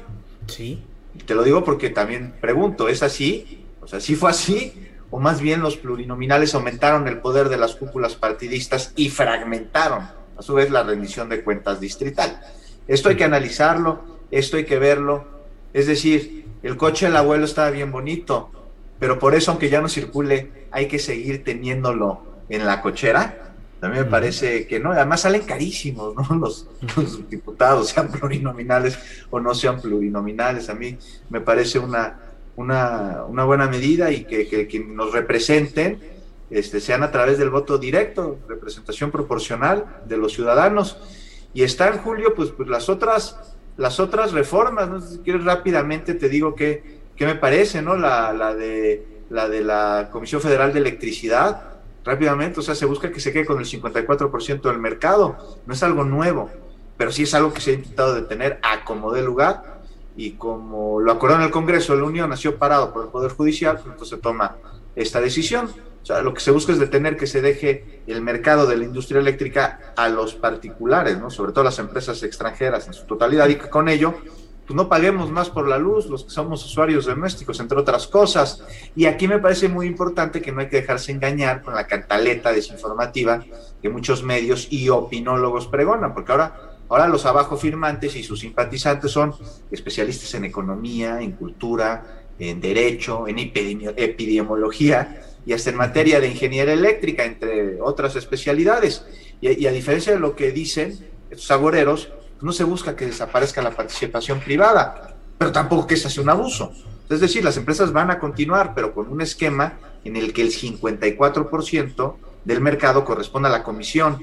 Sí. Y te lo digo porque también pregunto, ¿es así? O sea, ¿sí fue así? ¿O más bien los plurinominales aumentaron el poder de las cúpulas partidistas y fragmentaron a su vez la rendición de cuentas distrital. Esto hay que analizarlo, esto hay que verlo. Es decir, el coche del abuelo estaba bien bonito, pero por eso, aunque ya no circule, hay que seguir teniéndolo en la cochera. Mí me parece que no, además salen carísimos, ¿no? Los, diputados, sean plurinominales o no sean plurinominales. A mí me parece una, una, una buena medida y que, que, nos representen este, sean a través del voto directo, representación proporcional de los ciudadanos. Y está en Julio, pues, pues las otras, las otras reformas, ¿no? Si quieres rápidamente te digo que, me parece, ¿no? La, la, de, la de la Comisión Federal de Electricidad, rápidamente, o sea, se busca que se quede con el 54% del mercado, no es algo nuevo, pero sí es algo que se ha intentado detener a como de lugar y como lo acordó en el Congreso la Unión nació parado por el Poder Judicial, pues entonces toma esta decisión. O sea, lo que se busca es detener que se deje el mercado de la industria eléctrica a los particulares, ¿no? sobre todo las empresas extranjeras en su totalidad, y que con ello pues no paguemos más por la luz, los que somos usuarios domésticos, entre otras cosas. Y aquí me parece muy importante que no hay que dejarse engañar con la cantaleta desinformativa que muchos medios y opinólogos pregonan, porque ahora, ahora los abajo firmantes y sus simpatizantes son especialistas en economía, en cultura, en derecho, en epidemiología y hasta en materia de ingeniería eléctrica, entre otras especialidades. Y, a diferencia de lo que dicen estos agoreros, no se busca que desaparezca la participación privada, pero tampoco que se hace un abuso. Es decir, las empresas van a continuar, pero con un esquema en el que el 54% del mercado corresponde a la comisión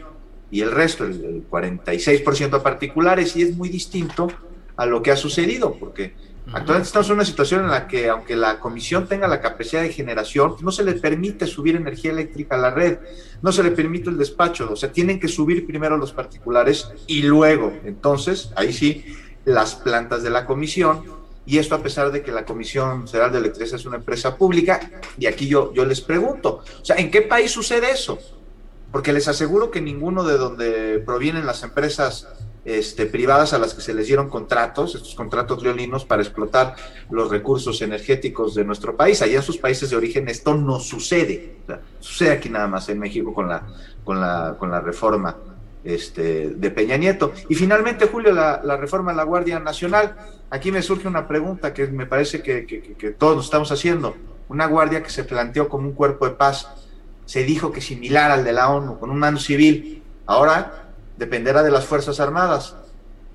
y el resto, el 46% a particulares, y es muy distinto a lo que ha sucedido, porque Actualmente estamos en una situación en la que, aunque la comisión tenga la capacidad de generación, no se le permite subir energía eléctrica a la red, no se le permite el despacho, o sea, tienen que subir primero los particulares y luego, entonces, ahí sí, las plantas de la comisión, y esto a pesar de que la Comisión Federal de Electricidad es una empresa pública, y aquí yo, yo les pregunto, o sea, ¿en qué país sucede eso? Porque les aseguro que ninguno de donde provienen las empresas este, privadas a las que se les dieron contratos, estos contratos leoninos para explotar los recursos energéticos de nuestro país. Allá en sus países de origen esto no sucede. sucede aquí nada más en México con la, con la, con la reforma este, de Peña Nieto. Y finalmente, Julio, la, reforma de la Guardia Nacional. Aquí me surge una pregunta que me parece que, que todos nos estamos haciendo. Una guardia que se planteó como un cuerpo de paz. Se dijo que similar al de la ONU, con un mando civil. Ahora dependerá de las Fuerzas Armadas.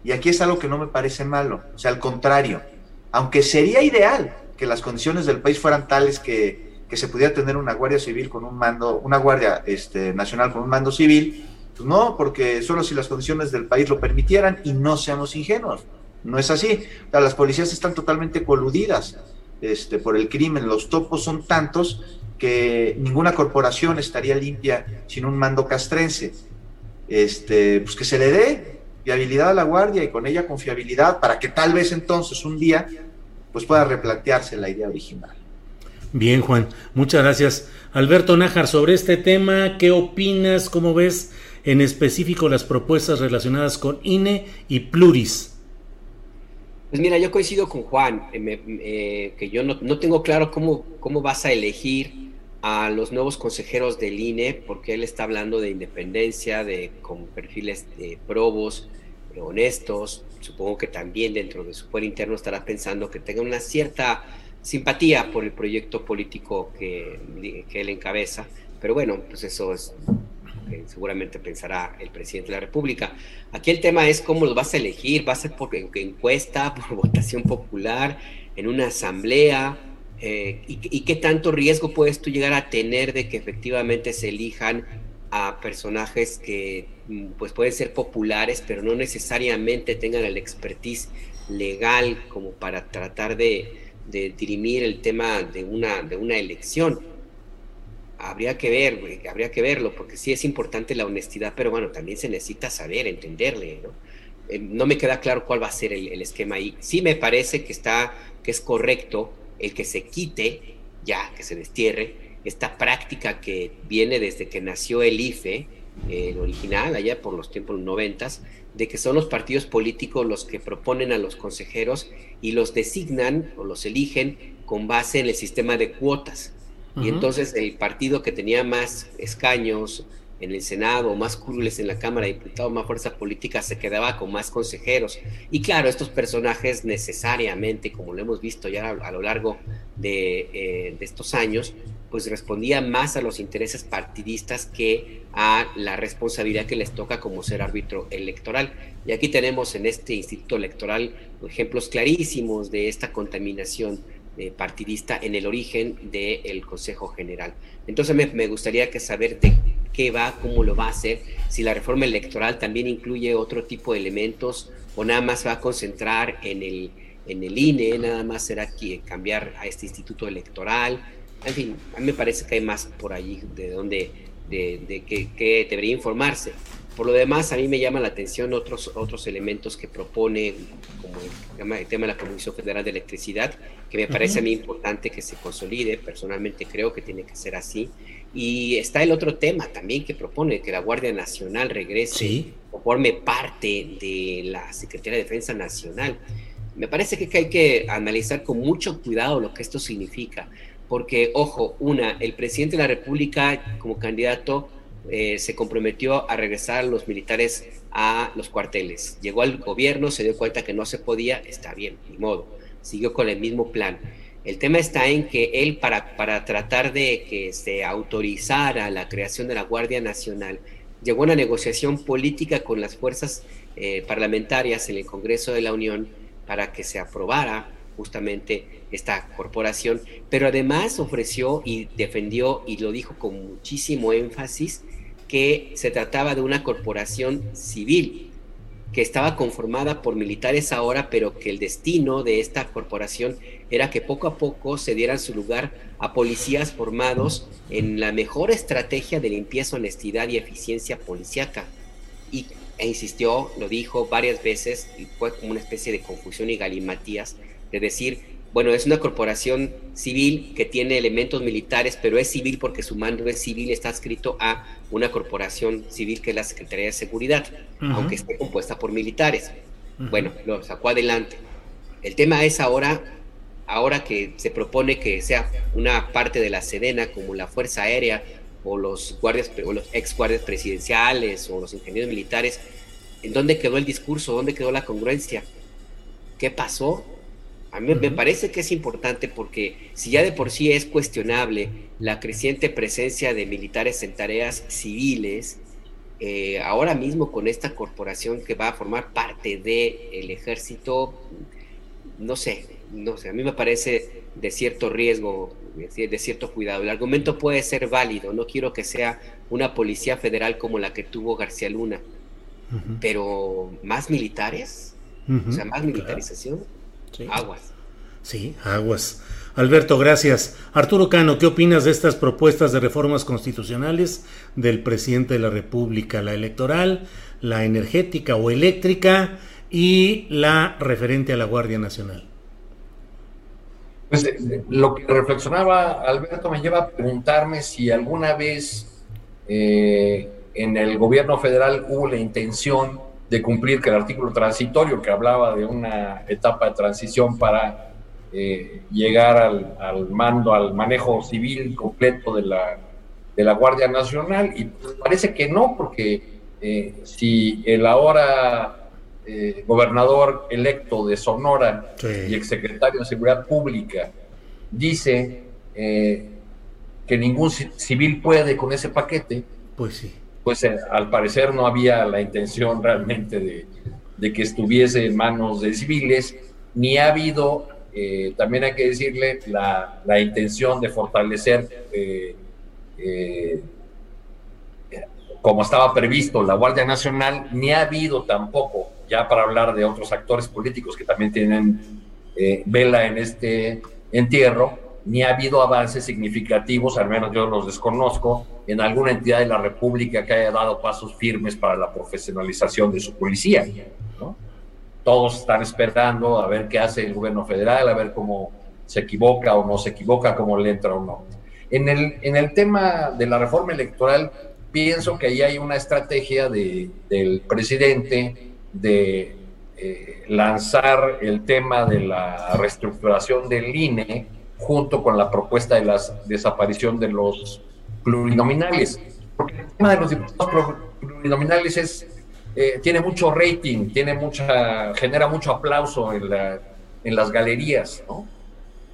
Y aquí es algo que no me parece malo, o sea, al contrario, aunque sería ideal que las condiciones del país fueran tales que, se pudiera tener una guardia civil con un mando, una guardia este, nacional con un mando civil, pues no, porque solo si las condiciones del país lo permitieran y no seamos ingenuos, no es así. las policías están totalmente coludidas este, por el crimen, los topos son tantos que ninguna corporación estaría limpia sin un mando castrense este, pues que se le dé viabilidad a la guardia y con ella confiabilidad para que tal vez entonces un día pues pueda replantearse la idea original. Bien, Juan, muchas gracias. Alberto Nájar, sobre este tema, ¿qué opinas? ¿Cómo ves en específico las propuestas relacionadas con INE y Pluris? Pues mira, yo coincido con Juan, eh, eh, que yo no, no, tengo claro cómo, cómo vas a elegir a los nuevos consejeros del INE, porque él está hablando de independencia, de con perfiles de probos, honestos. Supongo que también dentro de su poder interno estará pensando que tenga una cierta simpatía por el proyecto político que, que él encabeza. Pero bueno, pues eso es seguramente pensará el presidente de la República. Aquí el tema es cómo los vas a elegir, va a ser por encuesta, por votación popular, en una asamblea, eh, y, qué tanto riesgo puedes tú llegar a tener de que efectivamente se elijan a personajes que mm, pues pueden ser populares, pero no necesariamente tengan el expertise legal como para tratar de, dirimir el tema de una, de una elección. Habría que ver, habría que verlo, porque sí es importante la honestidad, pero bueno, también se necesita saber, entenderle, ¿no? Eh, no me queda claro cuál va a ser el, el esquema ahí. Sí me parece que está, que es correcto el que se quite, ya, que se destierre, esta práctica que viene desde que nació el IFE, el original, allá por los tiempos noventas, de que son los partidos políticos los que proponen a los consejeros y los designan o los eligen con base en el sistema de cuotas. Y entonces el partido que tenía más escaños en el Senado, más curules en la Cámara de Diputados, más fuerza política, se quedaba con más consejeros. Y claro, estos personajes necesariamente, como lo hemos visto ya a, lo largo de, eh, de estos años, pues respondían más a los intereses partidistas que a la responsabilidad que les toca como ser árbitro electoral. Y aquí tenemos en este instituto electoral ejemplos clarísimos de esta contaminación eh, partidista en el origen del Consejo General. Entonces me, gustaría que saber de qué va, cómo lo va a hacer, si la reforma electoral también incluye otro tipo de elementos o nada más va a concentrar en el, en el INE, nada más será que cambiar a este instituto electoral. En fin, a mí me parece que hay más por allí de donde, de, de que debería informarse. Por lo demás, a mí me llama la atención otros, otros elementos que propone, como el tema, de la Comisión Federal de Electricidad, que me parece a mí importante que se consolide. Personalmente creo que tiene que ser así. Y está el otro tema también que propone, que la Guardia Nacional regrese o forme parte de la Secretaría de Defensa Nacional. Me parece que hay que analizar con mucho cuidado lo que esto significa, porque, ojo, una, el presidente de la República como candidato eh, se comprometió a regresar a los militares a los cuarteles. Llegó al gobierno, se dio cuenta que no se podía, está bien, ni modo, siguió con el mismo plan. El tema está en que él, para, para tratar de que se autorizara la creación de la Guardia Nacional, llegó a una negociación política con las fuerzas eh, parlamentarias en el Congreso de la Unión para que se aprobara justamente esta corporación, pero además ofreció y defendió y lo dijo con muchísimo énfasis que se trataba de una corporación civil que estaba conformada por militares ahora, pero que el destino de esta corporación era que poco a poco se dieran su lugar a policías formados en la mejor estrategia de limpieza, honestidad y eficiencia policíaca. Y e insistió, lo dijo varias veces, y fue como una especie de confusión y galimatías, de decir, bueno, es una corporación civil que tiene elementos militares, pero es civil porque su mando es civil, está escrito a una corporación civil que es la Secretaría de Seguridad, aunque esté compuesta por militares. Bueno, lo sacó adelante. El tema es ahora, ahora que se propone que sea una parte de la Sedena, como la Fuerza Aérea o los guardias o los ex guardias presidenciales o los ingenieros militares, ¿en dónde quedó el discurso? ¿Dónde quedó la congruencia? ¿Qué pasó? A mí me parece que es importante porque si ya de por sí es cuestionable la creciente presencia de militares en tareas civiles, eh, ahora mismo con esta corporación que va a formar parte del ejército, no sé, no sé, a mí me parece de cierto riesgo, de cierto cuidado. El argumento puede ser válido, no quiero que sea una policía federal como la que tuvo García Luna, pero más militares, o sea, más militarización. Aguas. Sí, aguas. Alberto, gracias. Arturo Cano, ¿qué opinas de estas propuestas de reformas constitucionales del presidente de la República? La electoral, la energética o eléctrica y la referente a la Guardia Nacional. Pues eh, lo que reflexionaba Alberto me lleva a preguntarme si alguna vez eh, en el gobierno federal hubo la intención de cumplir que el artículo transitorio que hablaba de una etapa de transición para eh, llegar al, mando, al manejo civil completo de la, de la Guardia Nacional, y pues parece que no, porque eh, si el ahora eh, gobernador electo de Sonora y exsecretario de Seguridad Pública dice que ningún civil puede con ese paquete, pues sí pues eh, al parecer no había la intención realmente de, que estuviese en manos de civiles, ni ha habido, eh, también hay que decirle, la, intención de fortalecer, eh, como estaba previsto, la Guardia Nacional, ni ha habido tampoco, ya para hablar de otros actores políticos que también tienen vela en este entierro, ni ha habido avances significativos, al menos yo los desconozco, en alguna entidad de la República que haya dado pasos firmes para la profesionalización de su policía. Todos están esperando a ver qué hace el gobierno federal, a ver cómo se equivoca o no se equivoca, cómo le entra o no. En el, en el tema de la reforma electoral, pienso que ahí hay una estrategia de, del presidente de eh, lanzar el tema de la reestructuración del INE junto con la propuesta de la desaparición de los plurinominales. porque el tema de los diputados plurinominales es, eh, tiene mucho rating, tiene mucha, genera mucho aplauso en, la, en las galerías, ¿no?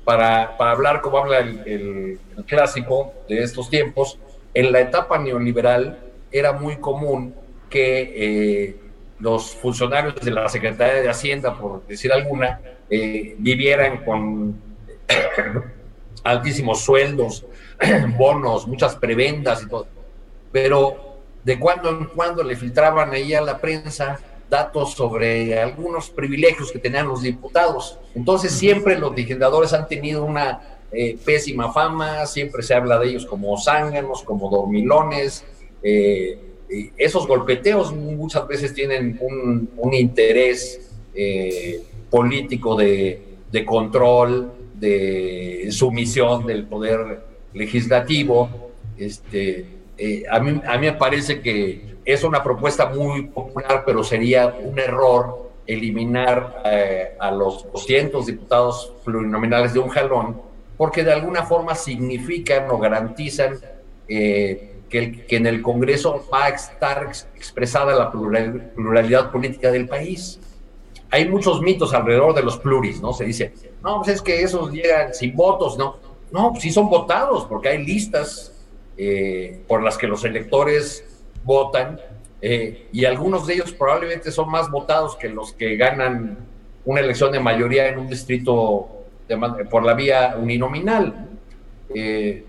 Para, para hablar como habla el, el, el clásico de estos tiempos, en la etapa neoliberal era muy común que eh, los funcionarios de la Secretaría de Hacienda, por decir alguna, eh, vivieran con altísimos sueldos, bonos, muchas prebendas y todo. Pero de cuando en cuando le filtraban ahí a la prensa datos sobre algunos privilegios que tenían los diputados. Entonces siempre los legisladores han tenido una eh, pésima fama, siempre se habla de ellos como zánganos, como dormilones. Eh, esos golpeteos muchas veces tienen un, un interés eh, político de, de, control, de sumisión del poder legislativo. Este, eh, a, mí, me parece que es una propuesta muy popular, pero sería un error eliminar eh, a los 200 diputados plurinominales de un jalón, porque de alguna forma significan o garantizan eh, que, en el Congreso va a estar expresada la plural, pluralidad política del país. Hay muchos mitos alrededor de los pluris, ¿no? Se dice, no, pues es que esos llegan sin votos, ¿no? No, pues sí son votados, porque hay listas eh, por las que los electores votan eh, y algunos de ellos probablemente son más votados que los que ganan una elección de mayoría en un distrito por la vía uninominal. Eh,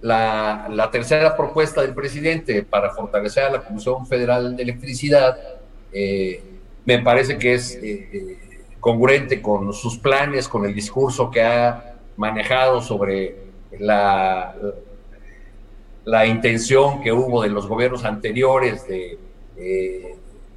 la, la, tercera propuesta del presidente para fortalecer a la Comisión Federal de Electricidad me parece que es congruente con sus planes, con el discurso que ha manejado sobre la, la intención que hubo de los gobiernos anteriores de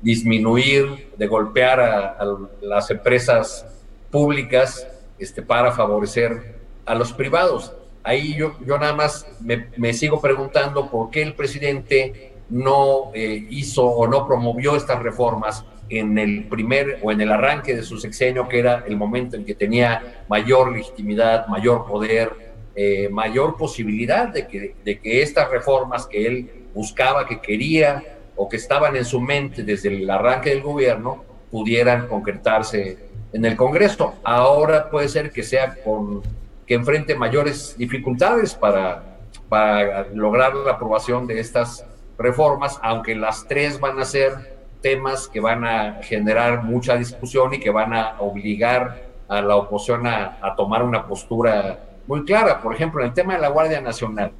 disminuir, de golpear a, a, las empresas públicas este, para favorecer a los privados. Ahí yo, yo nada más me, me sigo preguntando por qué el presidente no eh, hizo o no promovió estas reformas en el primer o en el arranque de su sexenio, que era el momento en que tenía mayor legitimidad, mayor poder, eh, mayor posibilidad de que, de que estas reformas que él buscaba, que quería o que estaban en su mente desde el arranque del gobierno, pudieran concretarse en el Congreso. Ahora puede ser que sea con que enfrente mayores dificultades para, para lograr la aprobación de estas reformas, aunque las tres van a ser temas que van a generar mucha discusión y que van a obligar a la oposición a, a tomar una postura muy clara. Por ejemplo, en el tema de la Guardia Nacional,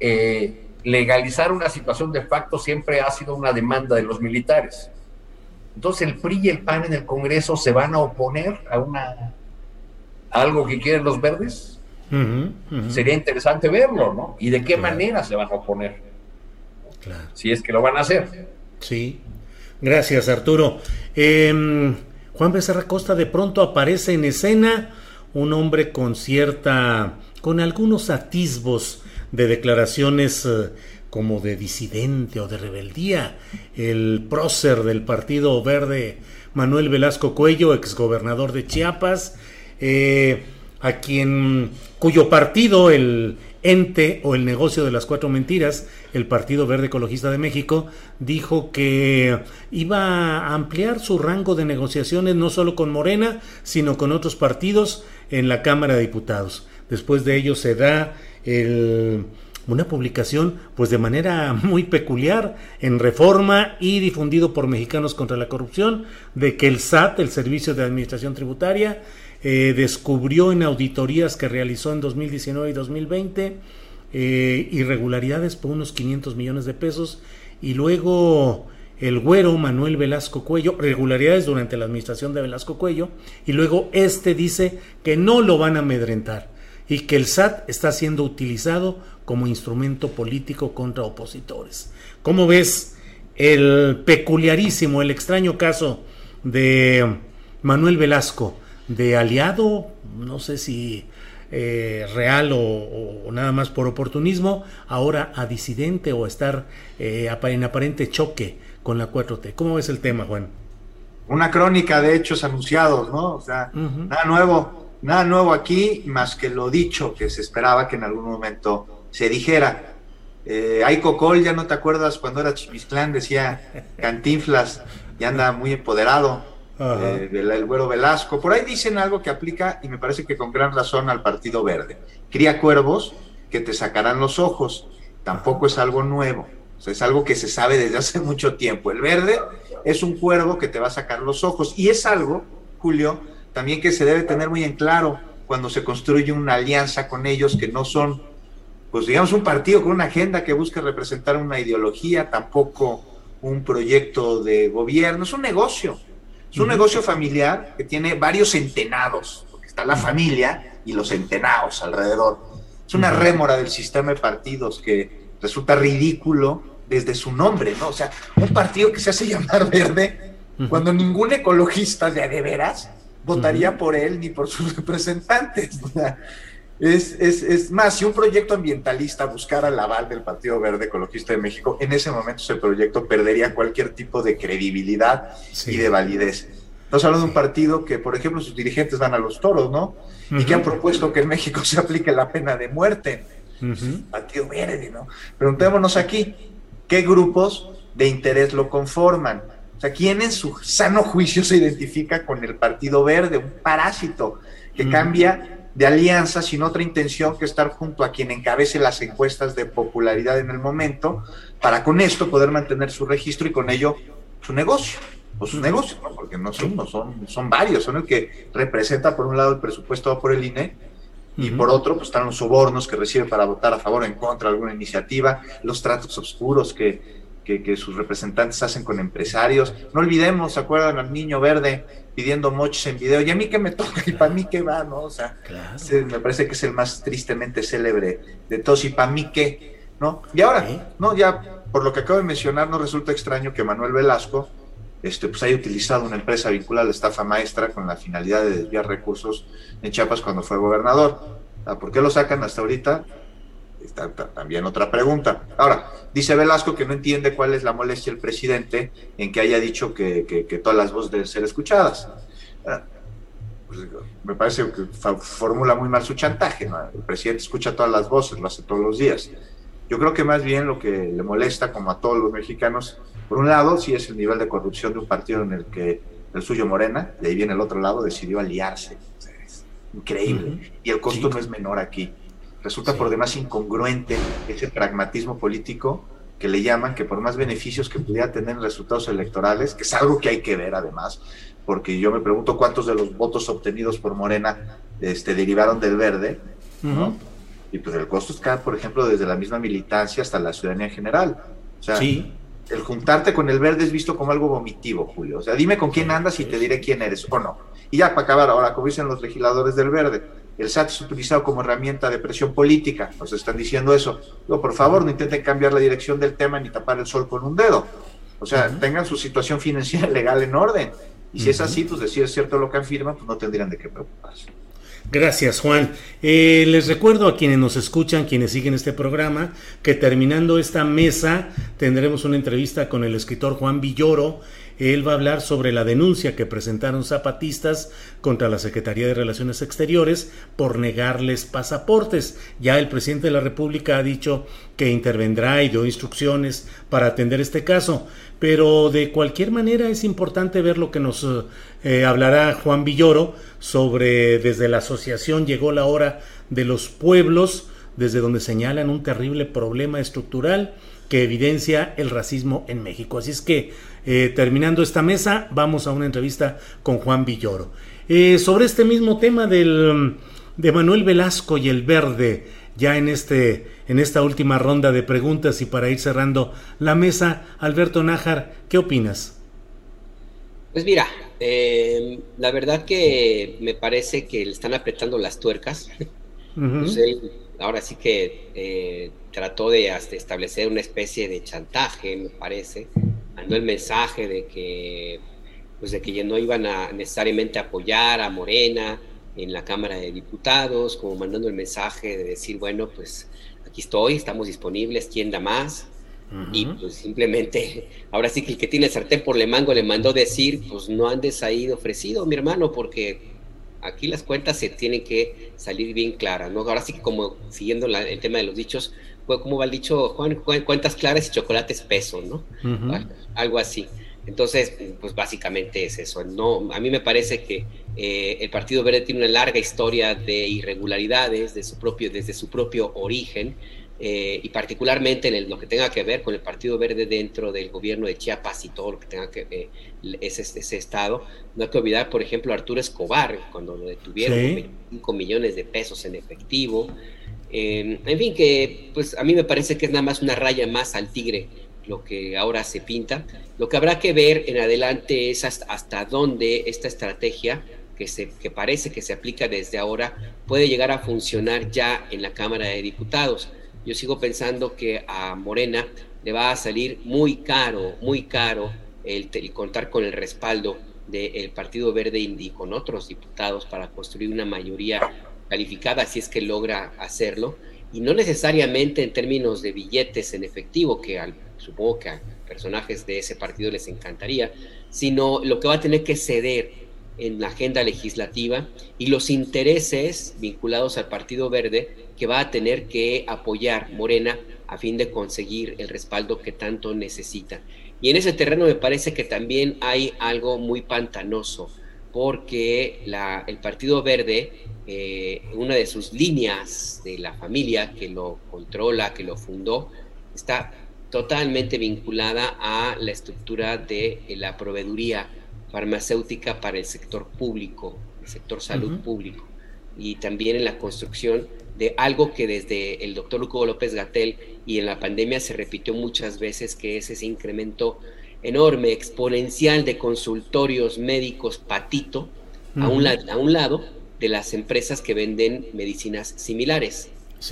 eh, legalizar una situación de facto siempre ha sido una demanda de los militares. Entonces el PRI y el PAN en el Congreso se van a oponer a una a algo que quieren los verdes. Uh -huh, uh -huh. Sería interesante verlo, ¿no? Y de qué claro. manera se van a oponer. Claro. Si es que lo van a hacer. Sí. Gracias, Arturo. Eh, Juan Becerra Costa de pronto aparece en escena un hombre con cierta, con algunos atisbos de declaraciones eh, como de disidente o de rebeldía. El prócer del Partido Verde, Manuel Velasco Cuello, exgobernador de Chiapas, eh, a quien cuyo partido, el ente o el negocio de las cuatro mentiras, el Partido Verde Ecologista de México, dijo que iba a ampliar su rango de negociaciones no solo con Morena, sino con otros partidos en la Cámara de Diputados. Después de ello se da el, una publicación pues de manera muy peculiar en Reforma y difundido por Mexicanos contra la Corrupción de que el SAT, el Servicio de Administración Tributaria, eh, descubrió en auditorías que realizó en 2019 y 2020 eh, irregularidades por unos 500 millones de pesos y luego el güero Manuel Velasco Cuello, regularidades durante la administración de Velasco Cuello, y luego este dice que no lo van a amedrentar y que el SAT está siendo utilizado como instrumento político contra opositores. ¿Cómo ves el peculiarísimo, el extraño caso de Manuel Velasco, de aliado, no sé si eh, real o, o, nada más por oportunismo, ahora a disidente o estar eh, en aparente choque con la 4T. ¿Cómo ves el tema, Juan? Una crónica de hechos anunciados, ¿no? O sea, uh -huh. nada nuevo, nada nuevo aquí, más que lo dicho que se esperaba que en algún momento se dijera. Eh, Aiko Col, ya no te acuerdas cuando era Chimisclán, decía Cantinflas, y anda muy empoderado. Eh, el güero Velasco. Por ahí dicen algo que aplica y me parece que con gran razón al Partido Verde. Cría cuervos que te sacarán los ojos. Tampoco es algo nuevo. es algo que se sabe desde hace mucho tiempo. El verde es un cuervo que te va a sacar los ojos. Y es algo, Julio, también que se debe tener muy en claro cuando se construye una alianza con ellos que no son, pues digamos, un partido con una agenda que busca representar una ideología, tampoco un proyecto de gobierno, es un negocio. Es un negocio familiar que tiene varios centenados, porque está la familia y los centenados alrededor. Es una rémora del sistema de partidos que resulta ridículo desde su nombre, ¿no? O sea, un partido que se hace llamar verde cuando ningún ecologista de de veras votaría por él ni por sus representantes. Es, es, es, más, si un proyecto ambientalista buscara el aval del Partido Verde Ecologista de México, en ese momento ese proyecto perdería cualquier tipo de credibilidad y de validez. Estamos hablando de un partido que, por ejemplo, sus dirigentes van a los toros, ¿no? Y que han propuesto que en México se aplique la pena de muerte. Partido Verde, ¿no? Preguntémonos aquí, ¿qué grupos de interés lo conforman? O sea, ¿quién en su sano juicio se identifica con el Partido Verde? Un parásito que cambia de alianza sin otra intención que estar junto a quien encabece las encuestas de popularidad en el momento, para con esto poder mantener su registro y con ello su negocio, o sus negocios, porque no son, no son, son varios, son el que representa por un lado el presupuesto por el INE y por otro pues están los sobornos que recibe para votar a favor o en contra de alguna iniciativa, los tratos oscuros que, que, sus representantes hacen con empresarios. No olvidemos, ¿se acuerdan al niño verde pidiendo moches en video? Y a mí que me toca y para mí que va, ¿no? O sea, me parece que es el más tristemente célebre de todos y para mí qué, ¿no? Y ahora, ¿no? Ya por lo que acabo de mencionar, no resulta extraño que Manuel Velasco este, pues haya utilizado una empresa vinculada a la estafa maestra con la finalidad de desviar recursos en Chiapas cuando fue gobernador. ¿Por qué lo sacan hasta ahorita? Está, también otra pregunta. Ahora, dice Velasco que no entiende cuál es la molestia del presidente en que haya dicho que, que, todas las voces deben ser escuchadas. Ah, pues, me parece que formula muy mal su chantaje. El presidente escucha todas las voces, lo hace todos los días. Yo creo que más bien lo que le molesta, como a todos los mexicanos, por un lado, sí es el nivel de corrupción de un partido en el que el suyo Morena, de ahí viene el otro lado, decidió aliarse. es increíble. Y el costo no es menor aquí resulta por demás incongruente ese pragmatismo político que le llaman, que por más beneficios que pudiera tener en resultados electorales, que es algo que hay que ver además, porque yo me pregunto cuántos de los votos obtenidos por Morena este, derivaron del verde, Y pues el costo es por ejemplo, desde la misma militancia hasta la ciudadanía en general. O sea, el juntarte con el verde es visto como algo vomitivo, Julio. O sea, dime con quién andas y te diré quién eres o no. Y ya para acabar, ahora, como dicen los legisladores del verde, el SAT es utilizado como herramienta de presión política, nos están diciendo eso. Digo, por favor, no intenten cambiar la dirección del tema ni tapar el sol con un dedo. O sea, tengan su situación financiera legal en orden. Y si es así, pues decir es cierto lo que afirman, pues no tendrían de qué preocuparse. Gracias, Juan. Eh, les recuerdo a quienes nos escuchan, quienes siguen este programa, que terminando esta mesa tendremos una entrevista con el escritor Juan Villoro él va a hablar sobre la denuncia que presentaron zapatistas contra la Secretaría de Relaciones Exteriores por negarles pasaportes. Ya el presidente de la República ha dicho que intervendrá y dio instrucciones para atender este caso. Pero de cualquier manera es importante ver lo que nos eh, hablará Juan Villoro sobre desde la asociación llegó la hora de los pueblos, desde donde señalan un terrible problema estructural que evidencia el racismo en México. Así es que eh, terminando esta mesa, vamos a una entrevista con Juan Villoro. Eh, sobre este mismo tema del, de Manuel Velasco y el verde, ya en, este, en esta última ronda de preguntas y para ir cerrando la mesa, Alberto Nájar, ¿qué opinas? Pues mira, eh, la verdad que me parece que le están apretando las tuercas. Pues ahora sí que trató de establecer una especie de chantaje, me parece, mandó el mensaje de que, pues de que ya no iban a necesariamente apoyar a Morena en la Cámara de Diputados, como mandando el mensaje de decir, bueno, pues aquí estoy, estamos disponibles, ¿quién da más? Y pues simplemente, ahora sí que el que tiene el sartén por le mango le mandó decir, pues no andes ahí ofrecido, mi hermano, porque Aquí las cuentas se tienen que salir bien claras, ¿no? Ahora sí que como siguiendo el tema de los dichos, como va el dicho, Juan, cuentas claras y chocolate espeso, ¿no? Algo así. Entonces, pues básicamente es eso. No, a mí me parece que eh, el Partido Verde tiene una larga historia de irregularidades de su propio, desde su propio origen eh, y particularmente en lo que tenga que ver con el Partido Verde dentro del gobierno de Chiapas y todo lo que tenga que ver eh, ese, ese, estado. No hay que olvidar, por ejemplo, a Arturo Escobar, cuando lo detuvieron con 25 millones de pesos en efectivo. En fin, que pues a mí me parece que es nada más una raya más al tigre lo que ahora se pinta. Lo que habrá que ver en adelante es hasta, dónde esta estrategia que, se, que parece que se aplica desde ahora puede llegar a funcionar ya en la Cámara de Diputados. Yo sigo pensando que a Morena le va a salir muy caro, muy caro el, contar con el respaldo del Partido Verde y con otros diputados para construir una mayoría calificada si es que logra hacerlo y no necesariamente en términos de billetes en efectivo que al supongo que a personajes de ese partido les encantaría, sino lo que va a tener que ceder en la agenda legislativa y los intereses vinculados al Partido Verde que va a tener que apoyar Morena a fin de conseguir el respaldo que tanto necesita. Y en ese terreno me parece que también hay algo muy pantanoso, porque la, el Partido Verde, eh, una de sus líneas de la familia que lo controla, que lo fundó, está totalmente vinculada a la estructura de eh, la proveeduría farmacéutica para el sector público, el sector salud público, y también en la construcción de algo que desde el doctor Hugo López Gatel y en la pandemia se repitió muchas veces, que es ese incremento enorme, exponencial de consultorios médicos patito a, un a un lado de las empresas que venden medicinas similares.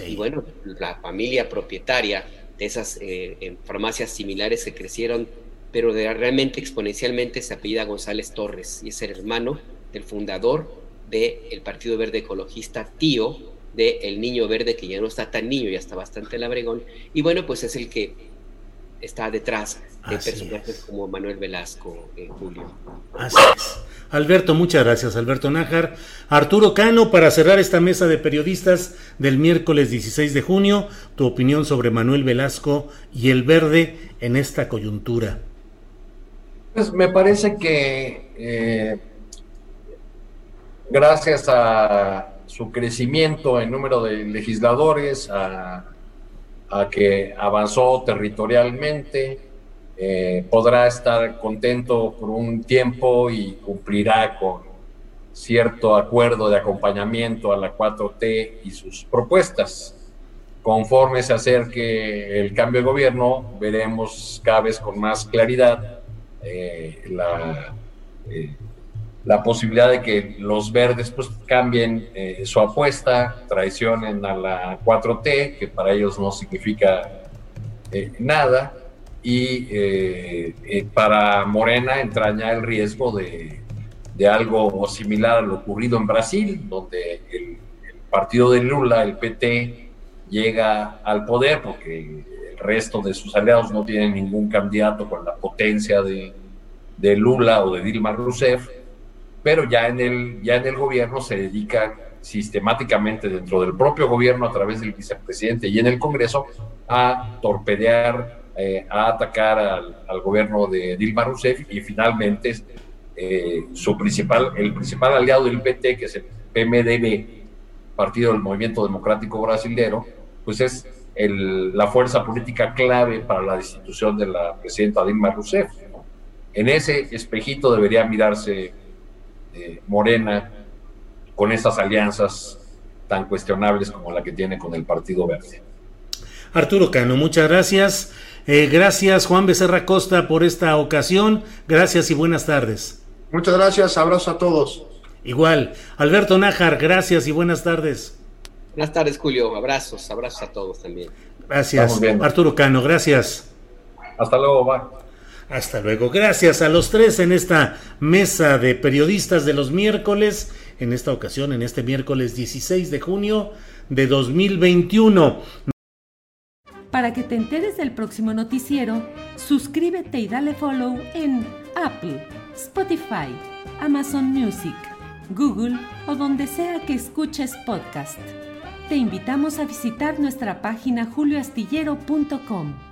Y bueno, la familia propietaria esas eh, farmacias similares que crecieron, pero de, realmente exponencialmente se apellida González Torres y es el hermano del fundador del Partido Verde Ecologista, tío de El Niño Verde, que ya no está tan niño, ya está bastante labregón, y bueno, pues es el que está detrás de personajes como Manuel Velasco, eh, Julio. Así es. Alberto, muchas gracias, Alberto Nájar. Arturo Cano, para cerrar esta mesa de periodistas del miércoles 16 de junio, tu opinión sobre Manuel Velasco y el verde en esta coyuntura. Pues me parece que eh, gracias a su crecimiento en número de legisladores, a que avanzó territorialmente, eh, podrá estar contento por un tiempo y cumplirá con cierto acuerdo de acompañamiento a la 4T y sus propuestas. Conforme se acerque el cambio de gobierno, veremos cada vez con más claridad eh, la, eh, la, posibilidad de que los verdes pues, cambien su apuesta, traicionen a la 4T, que para ellos no significa nada, y eh, eh, para Morena entraña el riesgo de, de, algo similar a lo ocurrido en Brasil, donde el, partido de Lula, el PT, llega al poder porque el resto de sus aliados no tienen ningún candidato con la potencia de, de Lula o de Dilma Rousseff, pero ya en, el, ya en el gobierno se dedica sistemáticamente dentro del propio gobierno a través del vicepresidente y en el Congreso a torpedear eh, a atacar al, gobierno de Dilma Rousseff y finalmente eh, su principal, el principal aliado del PT, que es el PMDB, Partido del Movimiento Democrático Brasilero, pues es la fuerza política clave para la destitución de la presidenta Dilma Rousseff. En ese espejito debería mirarse eh, Morena con esas alianzas tan cuestionables como la que tiene con el Partido Verde. Arturo Cano, muchas gracias. Eh, gracias Juan Becerra Costa por esta ocasión. Gracias y buenas tardes. Muchas gracias, abrazo a todos. Igual. Alberto Nájar, gracias y buenas tardes. Buenas tardes, Julio. Abrazos, abrazos a todos también. Gracias. Arturo Cano, gracias. Hasta luego, va. Hasta luego. Gracias a los tres en esta mesa de periodistas de los miércoles, en esta ocasión, en este miércoles 16 de junio de 2021. Para que te enteres del próximo noticiero, suscríbete y dale follow en Apple, Spotify, Amazon Music, Google o donde sea que escuches podcast. Te invitamos a visitar nuestra página julioastillero.com.